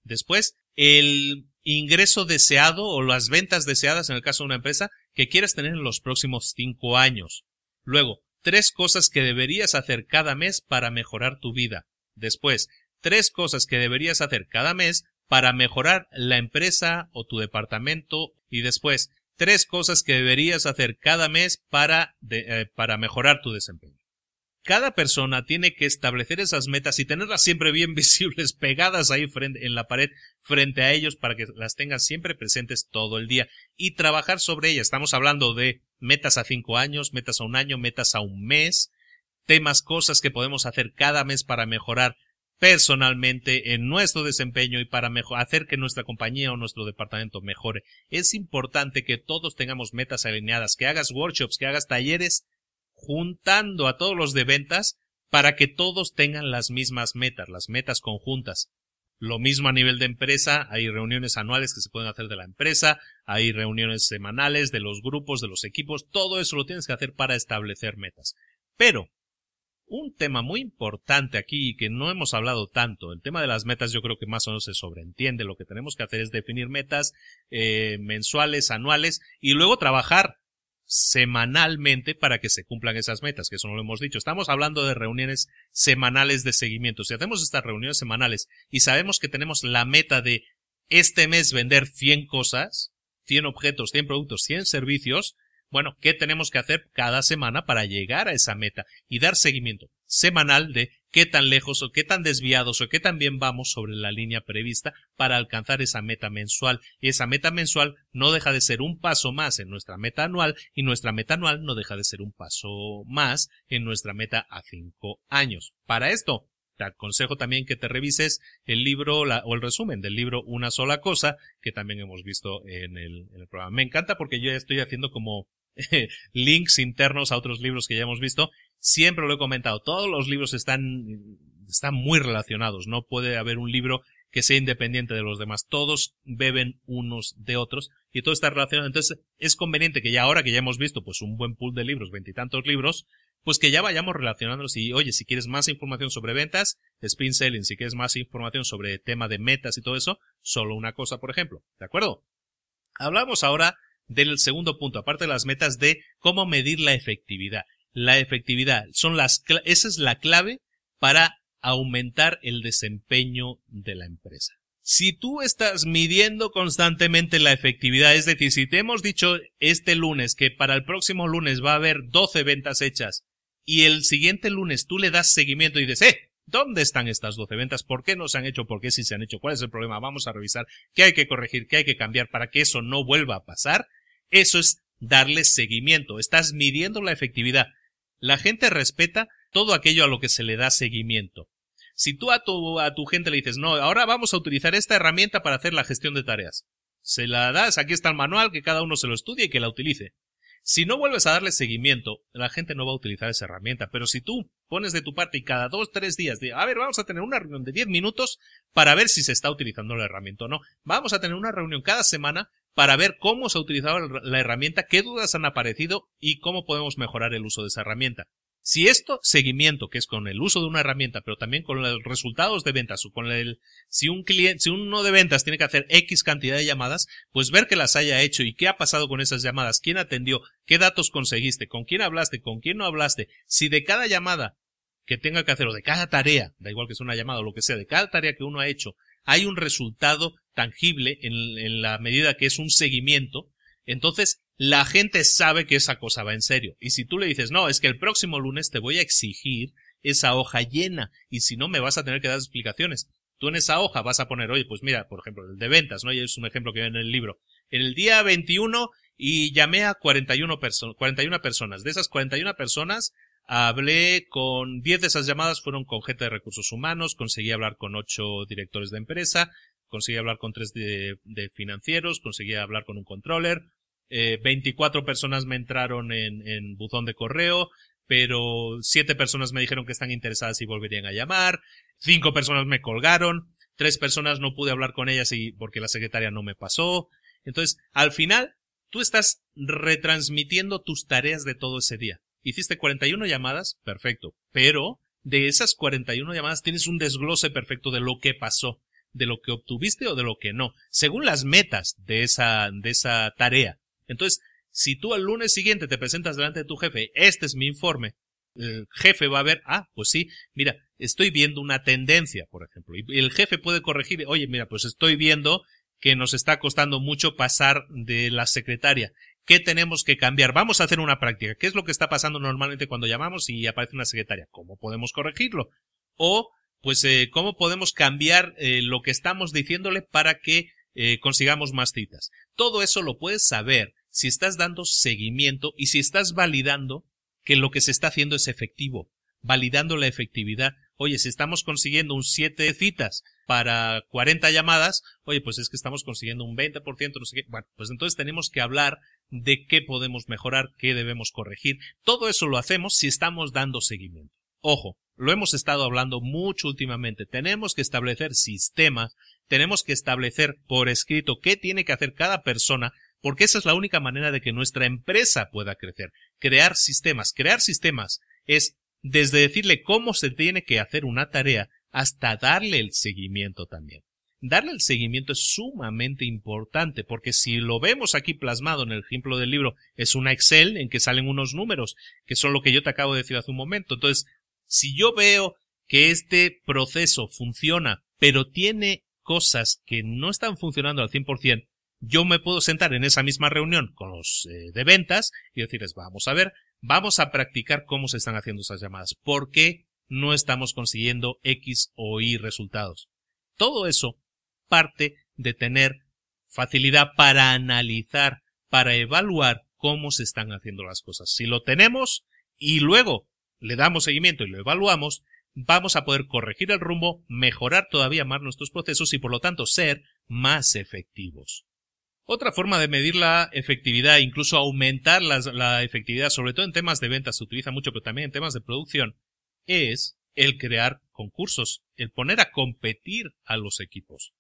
B: Después, el ingreso deseado o las ventas deseadas en el caso de una empresa que quieras tener en los próximos cinco años. Luego, tres cosas que deberías hacer cada mes para mejorar tu vida. Después, tres cosas que deberías hacer cada mes para mejorar la empresa o tu departamento. Y después, tres cosas que deberías hacer cada mes para, eh, para mejorar tu desempeño. Cada persona tiene que establecer esas metas y tenerlas siempre bien visibles, pegadas ahí frente, en la pared frente a ellos para que las tengas siempre presentes todo el día y trabajar sobre ellas. Estamos hablando de metas a cinco años, metas a un año, metas a un mes, temas, cosas que podemos hacer cada mes para mejorar personalmente en nuestro desempeño y para hacer que nuestra compañía o nuestro departamento mejore. Es importante que todos tengamos metas alineadas, que hagas workshops, que hagas talleres juntando a todos los de ventas para que todos tengan las mismas metas, las metas conjuntas. Lo mismo a nivel de empresa, hay reuniones anuales que se pueden hacer de la empresa, hay reuniones semanales de los grupos, de los equipos, todo eso lo tienes que hacer para establecer metas. Pero, un tema muy importante aquí que no hemos hablado tanto, el tema de las metas yo creo que más o menos se sobreentiende, lo que tenemos que hacer es definir metas eh, mensuales, anuales y luego trabajar semanalmente para que se cumplan esas metas, que eso no lo hemos dicho. Estamos hablando de reuniones semanales de seguimiento. Si hacemos estas reuniones semanales y sabemos que tenemos la meta de este mes vender 100 cosas, 100 objetos, 100 productos, 100 servicios, bueno, ¿qué tenemos que hacer cada semana para llegar a esa meta y dar seguimiento semanal de qué tan lejos o qué tan desviados o qué tan bien vamos sobre la línea prevista para alcanzar esa meta mensual? Y esa meta mensual no deja de ser un paso más en nuestra meta anual y nuestra meta anual no deja de ser un paso más en nuestra meta a cinco años. Para esto, te aconsejo también que te revises el libro o el resumen del libro Una sola cosa, que también hemos visto en el, en el programa. Me encanta porque yo ya estoy haciendo como links internos a otros libros que ya hemos visto. Siempre lo he comentado, todos los libros están, están muy relacionados. No puede haber un libro que sea independiente de los demás. Todos beben unos de otros y todo está relacionado. Entonces es conveniente que ya ahora que ya hemos visto pues un buen pool de libros, veintitantos libros, pues que ya vayamos relacionándolos y oye, si quieres más información sobre ventas, spin selling, si quieres más información sobre tema de metas y todo eso, solo una cosa, por ejemplo. ¿De acuerdo? Hablamos ahora del segundo punto, aparte de las metas, de cómo medir la efectividad. La efectividad son las, esa es la clave para aumentar el desempeño de la empresa. Si tú estás midiendo constantemente la efectividad, es decir, si te hemos dicho este lunes que para el próximo lunes va a haber 12 ventas hechas y el siguiente lunes tú le das seguimiento y dices, eh, ¿dónde están estas 12 ventas? ¿Por qué no se han hecho? ¿Por qué sí se han hecho? ¿Cuál es el problema? Vamos a revisar qué hay que corregir, qué hay que cambiar para que eso no vuelva a pasar. Eso es darle seguimiento. Estás midiendo la efectividad. La gente respeta todo aquello a lo que se le da seguimiento. Si tú a tu, a tu gente le dices, no, ahora vamos a utilizar esta herramienta para hacer la gestión de tareas. Se la das, aquí está el manual, que cada uno se lo estudie y que la utilice. Si no vuelves a darle seguimiento, la gente no va a utilizar esa herramienta. Pero si tú pones de tu parte y cada dos, tres días, de, a ver, vamos a tener una reunión de diez minutos para ver si se está utilizando la herramienta o no. Vamos a tener una reunión cada semana para ver cómo se ha utilizado la herramienta, qué dudas han aparecido y cómo podemos mejorar el uso de esa herramienta. Si esto, seguimiento, que es con el uso de una herramienta, pero también con los resultados de ventas o con el, si un cliente, si uno de ventas tiene que hacer X cantidad de llamadas, pues ver que las haya hecho y qué ha pasado con esas llamadas, quién atendió, qué datos conseguiste, con quién hablaste, con quién no hablaste, si de cada llamada que tenga que hacer o de cada tarea, da igual que sea una llamada o lo que sea, de cada tarea que uno ha hecho, hay un resultado tangible en, la medida que es un seguimiento, entonces la gente sabe que esa cosa va en serio. Y si tú le dices, no, es que el próximo lunes te voy a exigir esa hoja llena y si no me vas a tener que dar explicaciones. Tú en esa hoja vas a poner, oye, pues mira, por ejemplo, el de ventas, ¿no? Y es un ejemplo que viene en el libro. En el día 21 y llamé a 41, 41 personas. De esas 41 personas, hablé con 10 de esas llamadas fueron con gente de recursos humanos, conseguí hablar con 8 directores de empresa, conseguí hablar con tres de, financieros, conseguí hablar con un controller, eh, 24 personas me entraron en, en buzón de correo, pero siete personas me dijeron que están interesadas y volverían a llamar, cinco personas me colgaron, tres personas no pude hablar con ellas y porque la secretaria no me pasó. Entonces, al final, tú estás retransmitiendo tus tareas de todo ese día. Hiciste 41 llamadas, perfecto, pero de esas 41 llamadas tienes un desglose perfecto de lo que pasó de lo que obtuviste o de lo que no, según las metas de esa, de esa tarea. Entonces, si tú al lunes siguiente te presentas delante de tu jefe, este es mi informe, el jefe va a ver, ah, pues sí, mira, estoy viendo una tendencia, por ejemplo, y el jefe puede corregir, oye, mira, pues estoy viendo que nos está costando mucho pasar de la secretaria. ¿Qué tenemos que cambiar? Vamos a hacer una práctica. ¿Qué es lo que está pasando normalmente cuando llamamos y aparece una secretaria? ¿Cómo podemos corregirlo? O, pues, eh, ¿cómo podemos cambiar eh, lo que estamos diciéndole para que eh, consigamos más citas? Todo eso lo puedes saber si estás dando seguimiento y si estás validando que lo que se está haciendo es efectivo, validando la efectividad. Oye, si estamos consiguiendo un 7 citas para 40 llamadas, oye, pues es que estamos consiguiendo un 20%, no sé qué. Bueno, pues entonces tenemos que hablar de qué podemos mejorar, qué debemos corregir. Todo eso lo hacemos si estamos dando seguimiento. Ojo, lo hemos estado hablando mucho últimamente. Tenemos que establecer sistemas, tenemos que establecer por escrito qué tiene que hacer cada persona porque esa es la única manera de que nuestra empresa pueda crecer. Crear sistemas. Crear sistemas es desde decirle cómo se tiene que hacer una tarea hasta darle el seguimiento también. Darle el seguimiento es sumamente importante porque si lo vemos aquí plasmado en el ejemplo del libro es una Excel en que salen unos números que son lo que yo te acabo de decir hace un momento. Entonces, si yo veo que este proceso funciona pero tiene cosas que no están funcionando al 100%, yo me puedo sentar en esa misma reunión con los eh, de ventas y decirles, vamos a ver, vamos a practicar cómo se están haciendo esas llamadas. ¿Por qué no estamos consiguiendo X o Y resultados? Todo eso parte de tener facilidad para analizar, para evaluar cómo se están haciendo las cosas. Si lo tenemos y luego le damos seguimiento y lo evaluamos, vamos a poder corregir el rumbo, mejorar todavía más nuestros procesos y por lo tanto ser más efectivos. Otra forma de medir la efectividad, incluso aumentar la, efectividad, sobre todo en temas de ventas, se utiliza mucho, pero también en temas de producción, es el crear concursos, el poner a competir a los equipos.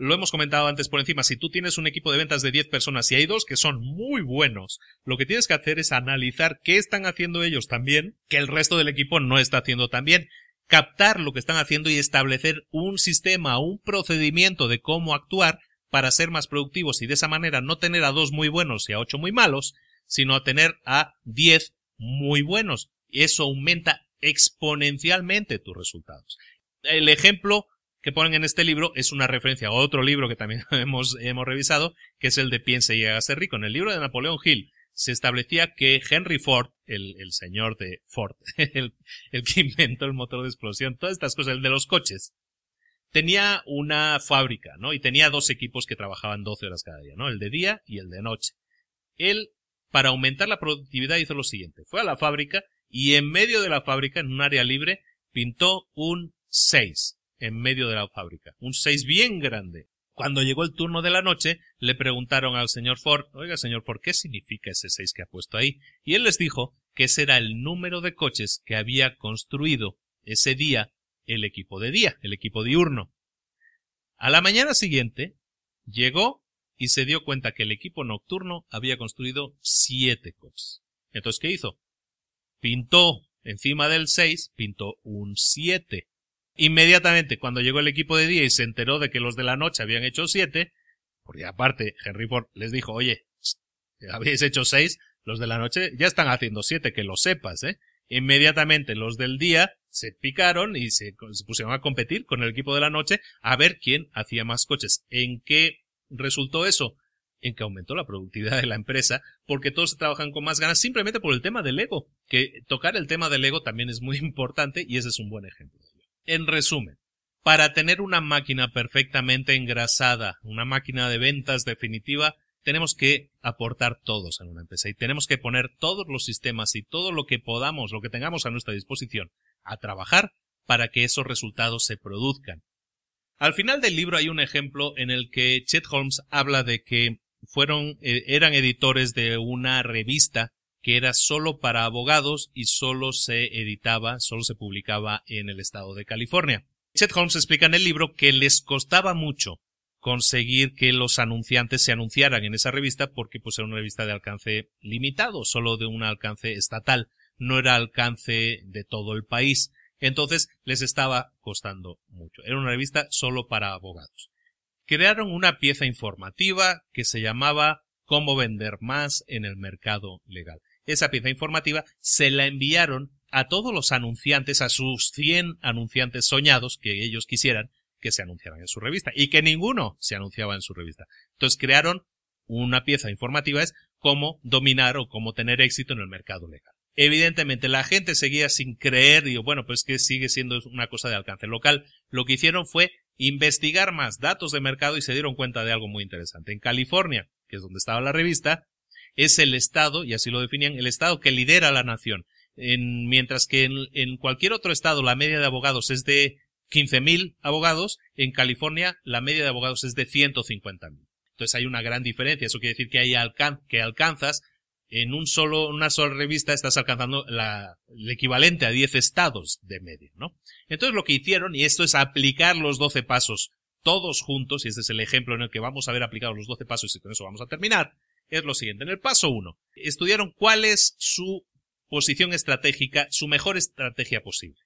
B: Lo hemos comentado antes por encima, si tú tienes un equipo de ventas de 10 personas y hay dos que son muy buenos, lo que tienes que hacer es analizar qué están haciendo ellos también, que el resto del equipo no está haciendo tan bien, captar lo que están haciendo y establecer un sistema, un procedimiento de cómo actuar para ser más productivos y de esa manera no tener a dos muy buenos y a ocho muy malos, sino a tener a diez muy buenos. Eso aumenta exponencialmente tus resultados. El ejemplo que ponen en este libro es una referencia a otro libro que también hemos, hemos revisado, que es el de Piense y hágase rico. En el libro de Napoleón Hill se establecía que Henry Ford, el, el señor de Ford, el, el que inventó el motor de explosión, todas estas cosas, el de los coches, tenía una fábrica, ¿no? Y tenía dos equipos que trabajaban 12 horas cada día, ¿no? El de día y el de noche. Él, para aumentar la productividad, hizo lo siguiente. Fue a la fábrica y en medio de la fábrica, en un área libre, pintó un 6 en medio de la fábrica. Un 6 bien grande. Cuando llegó el turno de la noche, le preguntaron al señor Ford, oiga señor Ford, ¿qué significa ese 6 que ha puesto ahí? Y él les dijo que ese era el número de coches que había construido ese día el equipo de día, el equipo diurno. A la mañana siguiente, llegó y se dio cuenta que el equipo nocturno había construido siete coches. Entonces, ¿qué hizo? Pintó encima del 6, pintó un 7. Inmediatamente, cuando llegó el equipo de día y se enteró de que los de la noche habían hecho 7, porque aparte Henry Ford les dijo, oye, habéis hecho 6, los de la noche ya están haciendo 7, que lo sepas, ¿eh? Inmediatamente los del día se picaron y se, pusieron a competir con el equipo de la noche a ver quién hacía más coches. ¿En qué resultó eso? En que aumentó la productividad de la empresa porque todos trabajan con más ganas simplemente por el tema del ego. Que tocar el tema del ego también es muy importante y ese es un buen ejemplo. En resumen, para tener una máquina perfectamente engrasada, una máquina de ventas definitiva, tenemos que aportar todos en una empresa y tenemos que poner todos los sistemas y todo lo que podamos, lo que tengamos a nuestra disposición a trabajar para que esos resultados se produzcan. Al final del libro hay un ejemplo en el que Chet Holmes habla de que fueron, eh, eran editores de una revista que era solo para abogados y solo se editaba, solo se publicaba en el estado de California. Chet Holmes explica en el libro que les costaba mucho conseguir que los anunciantes se anunciaran en esa revista porque pues era una revista de alcance limitado, solo de un alcance estatal no era alcance de todo el país. Entonces les estaba costando mucho. Era una revista solo para abogados. Crearon una pieza informativa que se llamaba Cómo vender más en el mercado legal. Esa pieza informativa se la enviaron a todos los anunciantes, a sus 100 anunciantes soñados que ellos quisieran que se anunciaran en su revista y que ninguno se anunciaba en su revista. Entonces crearon una pieza informativa es cómo dominar o cómo tener éxito en el mercado legal. Evidentemente, la gente seguía sin creer, y bueno, pues que sigue siendo una cosa de alcance local. Lo que hicieron fue investigar más datos de mercado y se dieron cuenta de algo muy interesante. En California, que es donde estaba la revista, es el estado, y así lo definían, el estado que lidera la nación. En, mientras que en, en, cualquier otro estado la media de abogados es de 15.000 abogados, en California la media de abogados es de 150.000. Entonces hay una gran diferencia. Eso quiere decir que, hay alcan que alcanzas en un solo, una sola revista estás alcanzando la, el equivalente a 10 estados de media, ¿no? Entonces lo que hicieron, y esto es aplicar los 12 pasos todos juntos, y este es el ejemplo en el que vamos a ver aplicados los 12 pasos y con eso vamos a terminar, es lo siguiente. En el paso 1, estudiaron cuál es su posición estratégica, su mejor estrategia posible.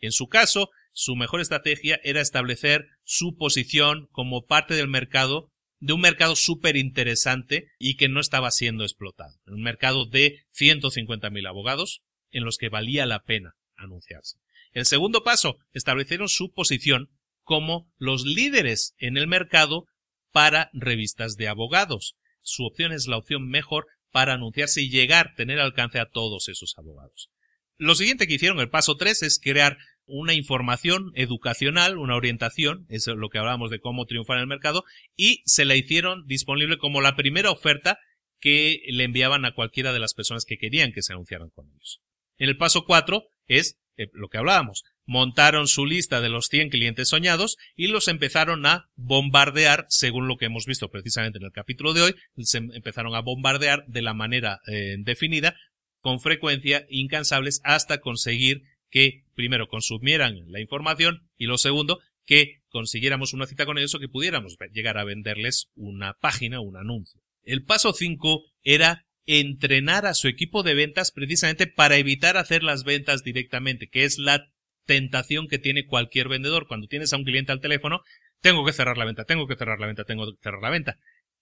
B: En su caso, su mejor estrategia era establecer su posición como parte del mercado de un mercado súper interesante y que no estaba siendo explotado. Un mercado de 150.000 abogados en los que valía la pena anunciarse. El segundo paso, establecieron su posición como los líderes en el mercado para revistas de abogados. Su opción es la opción mejor para anunciarse y llegar, tener alcance a todos esos abogados. Lo siguiente que hicieron, el paso 3, es crear una información educacional, una orientación, es lo que hablábamos de cómo triunfar en el mercado, y se la hicieron disponible como la primera oferta que le enviaban a cualquiera de las personas que querían que se anunciaran con ellos. En el paso 4 es eh, lo que hablábamos. Montaron su lista de los 100 clientes soñados y los empezaron a bombardear, según lo que hemos visto precisamente en el capítulo de hoy, se empezaron a bombardear de la manera eh, definida, con frecuencia, incansables, hasta conseguir que primero consumieran la información y lo segundo, que consiguiéramos una cita con ellos o que pudiéramos llegar a venderles una página, un anuncio. El paso 5 era entrenar a su equipo de ventas precisamente para evitar hacer las ventas directamente, que es la tentación que tiene cualquier vendedor. Cuando tienes a un cliente al teléfono, tengo que cerrar la venta, tengo que cerrar la venta, tengo que cerrar la venta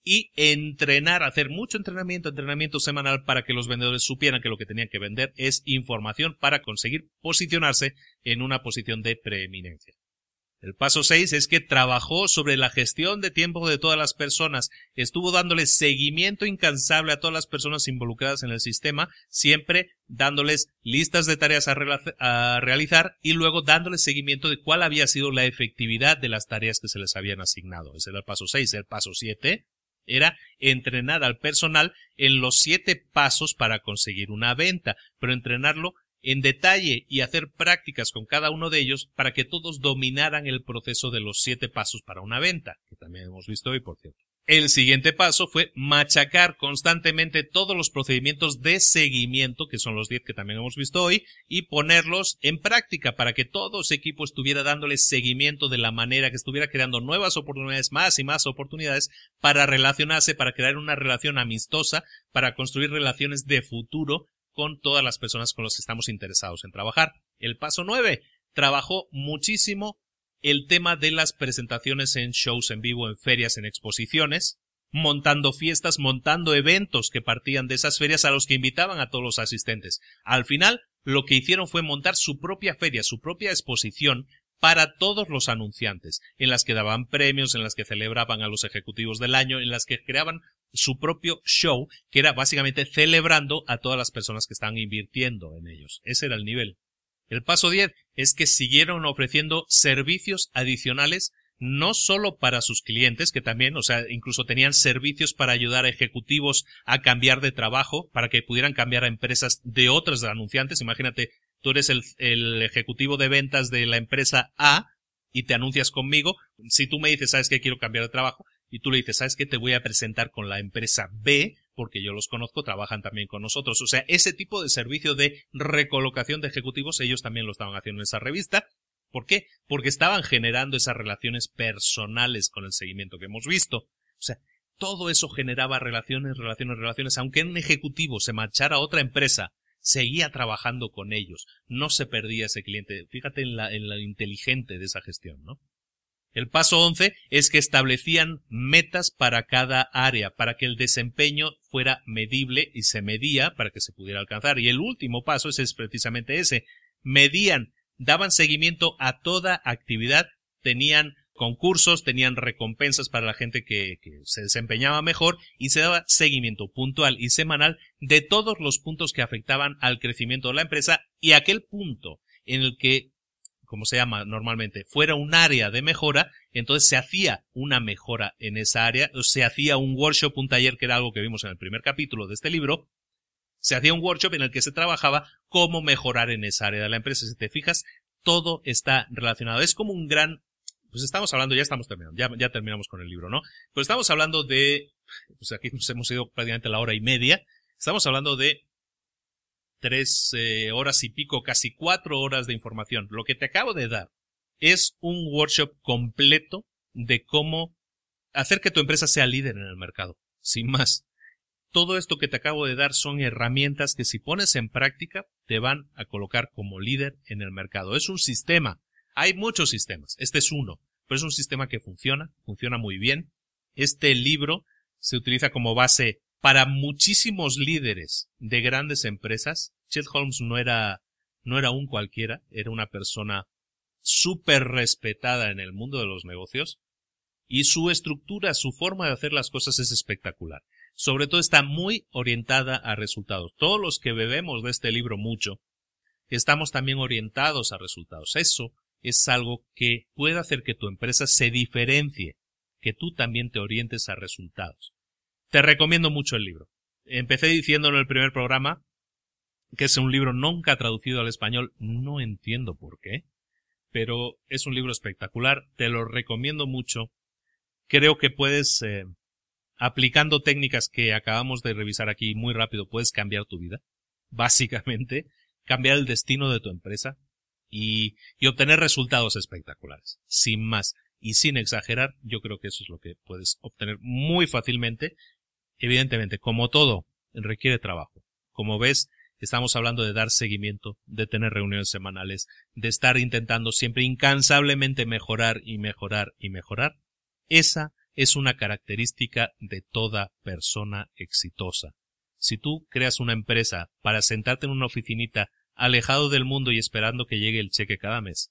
B: y entrenar, hacer mucho entrenamiento, entrenamiento semanal para que los vendedores supieran que lo que tenían que vender es información para conseguir posicionarse en una posición de preeminencia. El paso 6 es que trabajó sobre la gestión de tiempo de todas las personas, estuvo dándole seguimiento incansable a todas las personas involucradas en el sistema, siempre dándoles listas de tareas a, a, realizar y luego dándoles seguimiento de cuál había sido la efectividad de las tareas que se les habían asignado. Ese era el paso 6. El paso 7 era entrenar al personal en los siete pasos para conseguir una venta, pero entrenarlo en detalle y hacer prácticas con cada uno de ellos para que todos dominaran el proceso de los siete pasos para una venta, que también hemos visto hoy, por cierto. El siguiente paso fue machacar constantemente todos los procedimientos de seguimiento, que son los 10 que también hemos visto hoy, y ponerlos en práctica para que todo ese equipo estuviera dándole seguimiento de la manera que estuviera creando nuevas oportunidades, más y más oportunidades para relacionarse, para crear una relación amistosa, para construir relaciones de futuro con todas las personas con las que estamos interesados en trabajar. El paso 9. Trabajó muchísimo el tema de las presentaciones en shows en vivo, en ferias, en exposiciones, montando fiestas, montando eventos que partían de esas ferias a los que invitaban a todos los asistentes. Al final, lo que hicieron fue montar su propia feria, su propia exposición para todos los anunciantes, en las que daban premios, en las que celebraban a los ejecutivos del año, en las que creaban su propio show, que era básicamente celebrando a todas las personas que estaban invirtiendo en ellos. Ese era el nivel. El paso 10 es que siguieron ofreciendo servicios adicionales no solo para sus clientes, que también, o sea, incluso tenían servicios para ayudar a ejecutivos a cambiar de trabajo, para que pudieran cambiar a empresas de otros anunciantes. Imagínate, tú eres el, el ejecutivo de ventas de la empresa A y te anuncias conmigo. Si tú me dices, sabes que quiero cambiar de trabajo, y tú le dices, sabes que te voy a presentar con la empresa B, porque yo los conozco, trabajan también con nosotros. O sea, ese tipo de servicio de recolocación de ejecutivos, ellos también lo estaban haciendo en esa revista. ¿Por qué? Porque estaban generando esas relaciones personales con el seguimiento que hemos visto. O sea, todo eso generaba relaciones, relaciones, relaciones. Aunque un ejecutivo se marchara a otra empresa, seguía trabajando con ellos, no se perdía ese cliente. Fíjate en la, en la inteligente de esa gestión, ¿no? El paso 11 es que establecían metas para cada área, para que el desempeño fuera medible y se medía para que se pudiera alcanzar. Y el último paso es, es precisamente ese. Medían, daban seguimiento a toda actividad, tenían concursos, tenían recompensas para la gente que, se desempeñaba mejor y se daba seguimiento puntual y semanal de todos los puntos que afectaban al crecimiento de la empresa y aquel punto en el que, como se llama normalmente, fuera un área de mejora, entonces se hacía una mejora en esa área, se hacía un workshop, un taller que era algo que vimos en el primer capítulo de este libro, se hacía un workshop en el que se trabajaba cómo mejorar en esa área de la empresa. Si te fijas, todo está relacionado. Es como un gran pues estamos hablando, ya estamos terminando, ya, ya terminamos con el libro, ¿no? Pues estamos hablando de, pues aquí nos hemos ido prácticamente la hora y media, estamos hablando de tres eh, horas y pico, casi cuatro horas de información. Lo que te acabo de dar es un workshop completo de cómo hacer que tu empresa sea líder en el mercado, sin más. Todo esto que te acabo de dar son herramientas que si pones en práctica te van a colocar como líder en el mercado. Es un sistema. Hay muchos sistemas. Este es uno pero es un sistema que funciona, funciona muy bien. Este libro se utiliza como base para muchísimos líderes de grandes empresas. Chet Holmes no era, no era un cualquiera, era una persona súper respetada en el mundo de los negocios y su estructura, su forma de hacer las cosas es espectacular. Sobre todo está muy orientada a resultados. Todos los que bebemos de este libro mucho, estamos también orientados a resultados. Eso es algo que puede hacer que tu empresa se diferencie, que tú también te orientes a resultados. Te recomiendo mucho el libro. Empecé diciendo en el primer programa que es un libro nunca traducido al español, no entiendo por qué, pero es un libro espectacular, te lo recomiendo mucho. Creo que puedes, eh, aplicando técnicas que acabamos de revisar aquí muy rápido, puedes cambiar tu vida, básicamente, cambiar el destino de tu empresa, y, obtener resultados espectaculares, sin más y sin exagerar, yo creo que eso es lo que puedes obtener muy fácilmente. Evidentemente, como todo, requiere trabajo. Como ves, estamos hablando de dar seguimiento, de tener reuniones semanales, de estar intentando siempre incansablemente mejorar y mejorar y mejorar. Esa es una característica de toda persona exitosa. Si tú creas una empresa para sentarte en una oficinita alejado del mundo y esperando que llegue el cheque cada mes.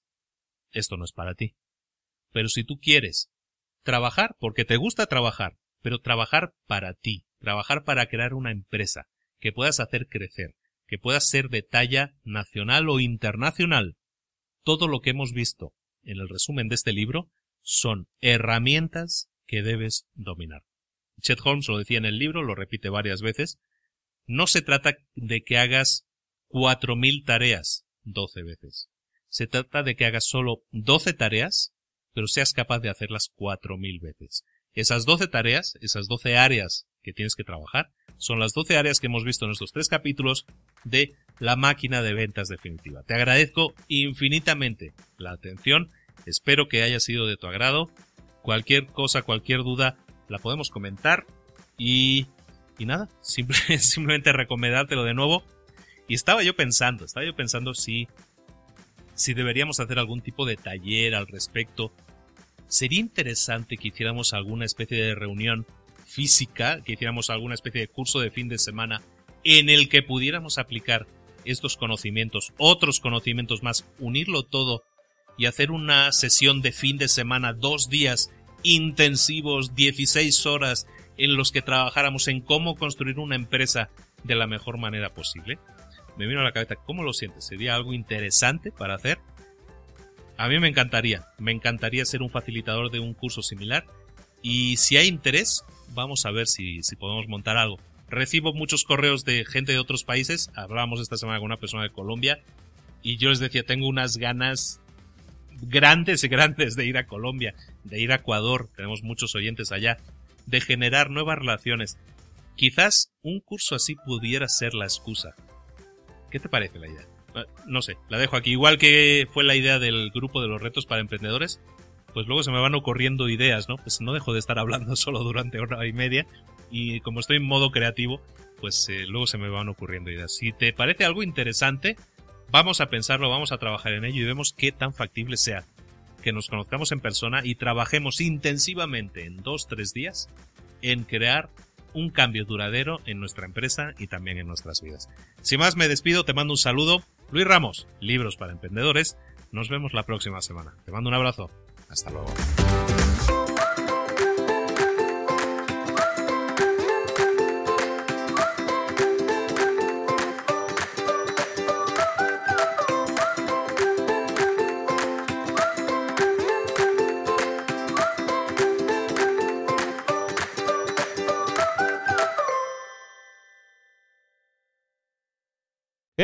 B: Esto no es para ti. Pero si tú quieres trabajar, porque te gusta trabajar, pero trabajar para ti, trabajar para crear una empresa que puedas hacer crecer, que puedas ser de talla nacional o internacional, todo lo que hemos visto en el resumen de este libro son herramientas que debes dominar. Chet Holmes lo decía en el libro, lo repite varias veces, no se trata de que hagas cuatro mil tareas doce veces. Se trata de que hagas solo doce tareas, pero seas capaz de hacerlas cuatro mil veces. Esas doce tareas, esas doce áreas que tienes que trabajar, son las doce áreas que hemos visto en estos tres capítulos de la máquina de ventas definitiva. Te agradezco infinitamente la atención, espero que haya sido de tu agrado. Cualquier cosa, cualquier duda, la podemos comentar y, y nada, simplemente recomendártelo de nuevo y estaba yo pensando, estaba yo pensando si, si deberíamos hacer algún tipo de taller al respecto. Sería interesante que hiciéramos alguna especie de reunión física, que hiciéramos alguna especie de curso de fin de semana en el que pudiéramos aplicar estos conocimientos, otros conocimientos más, unirlo todo y hacer una sesión de fin de semana, dos días intensivos, 16 horas, en los que trabajáramos en cómo construir una empresa de la mejor manera posible me vino a la cabeza, ¿cómo lo sientes? ¿Sería algo interesante para hacer? A mí me encantaría, me encantaría ser un facilitador de un curso similar y si hay interés, vamos a ver si, si podemos montar algo. Recibo muchos correos de gente de otros países, hablábamos esta semana con una persona de Colombia y yo les decía, tengo unas ganas grandes grandes de ir a Colombia, de ir a Ecuador, tenemos muchos oyentes allá, de generar nuevas relaciones. Quizás un curso así pudiera ser la excusa. ¿Qué te parece la idea? Ah, no sé, la dejo aquí. Igual que fue la idea del grupo de los retos para emprendedores, pues luego se me van ocurriendo ideas, ¿no? Pues no dejo de estar hablando solo durante hora y media. y como estoy en modo creativo, pues eh, luego se me van ocurriendo ideas. Si te parece algo interesante, vamos a pensarlo, vamos a trabajar en ello y vemos qué tan factible sea que nos conozcamos en persona y trabajemos intensivamente en dos, tres días en crear un cambio duradero en nuestra empresa y también en nuestras vidas. Sin más, me despido, te mando un saludo. Luis Ramos, Libros para Emprendedores. Nos vemos la próxima semana. Te mando un abrazo. Hasta luego.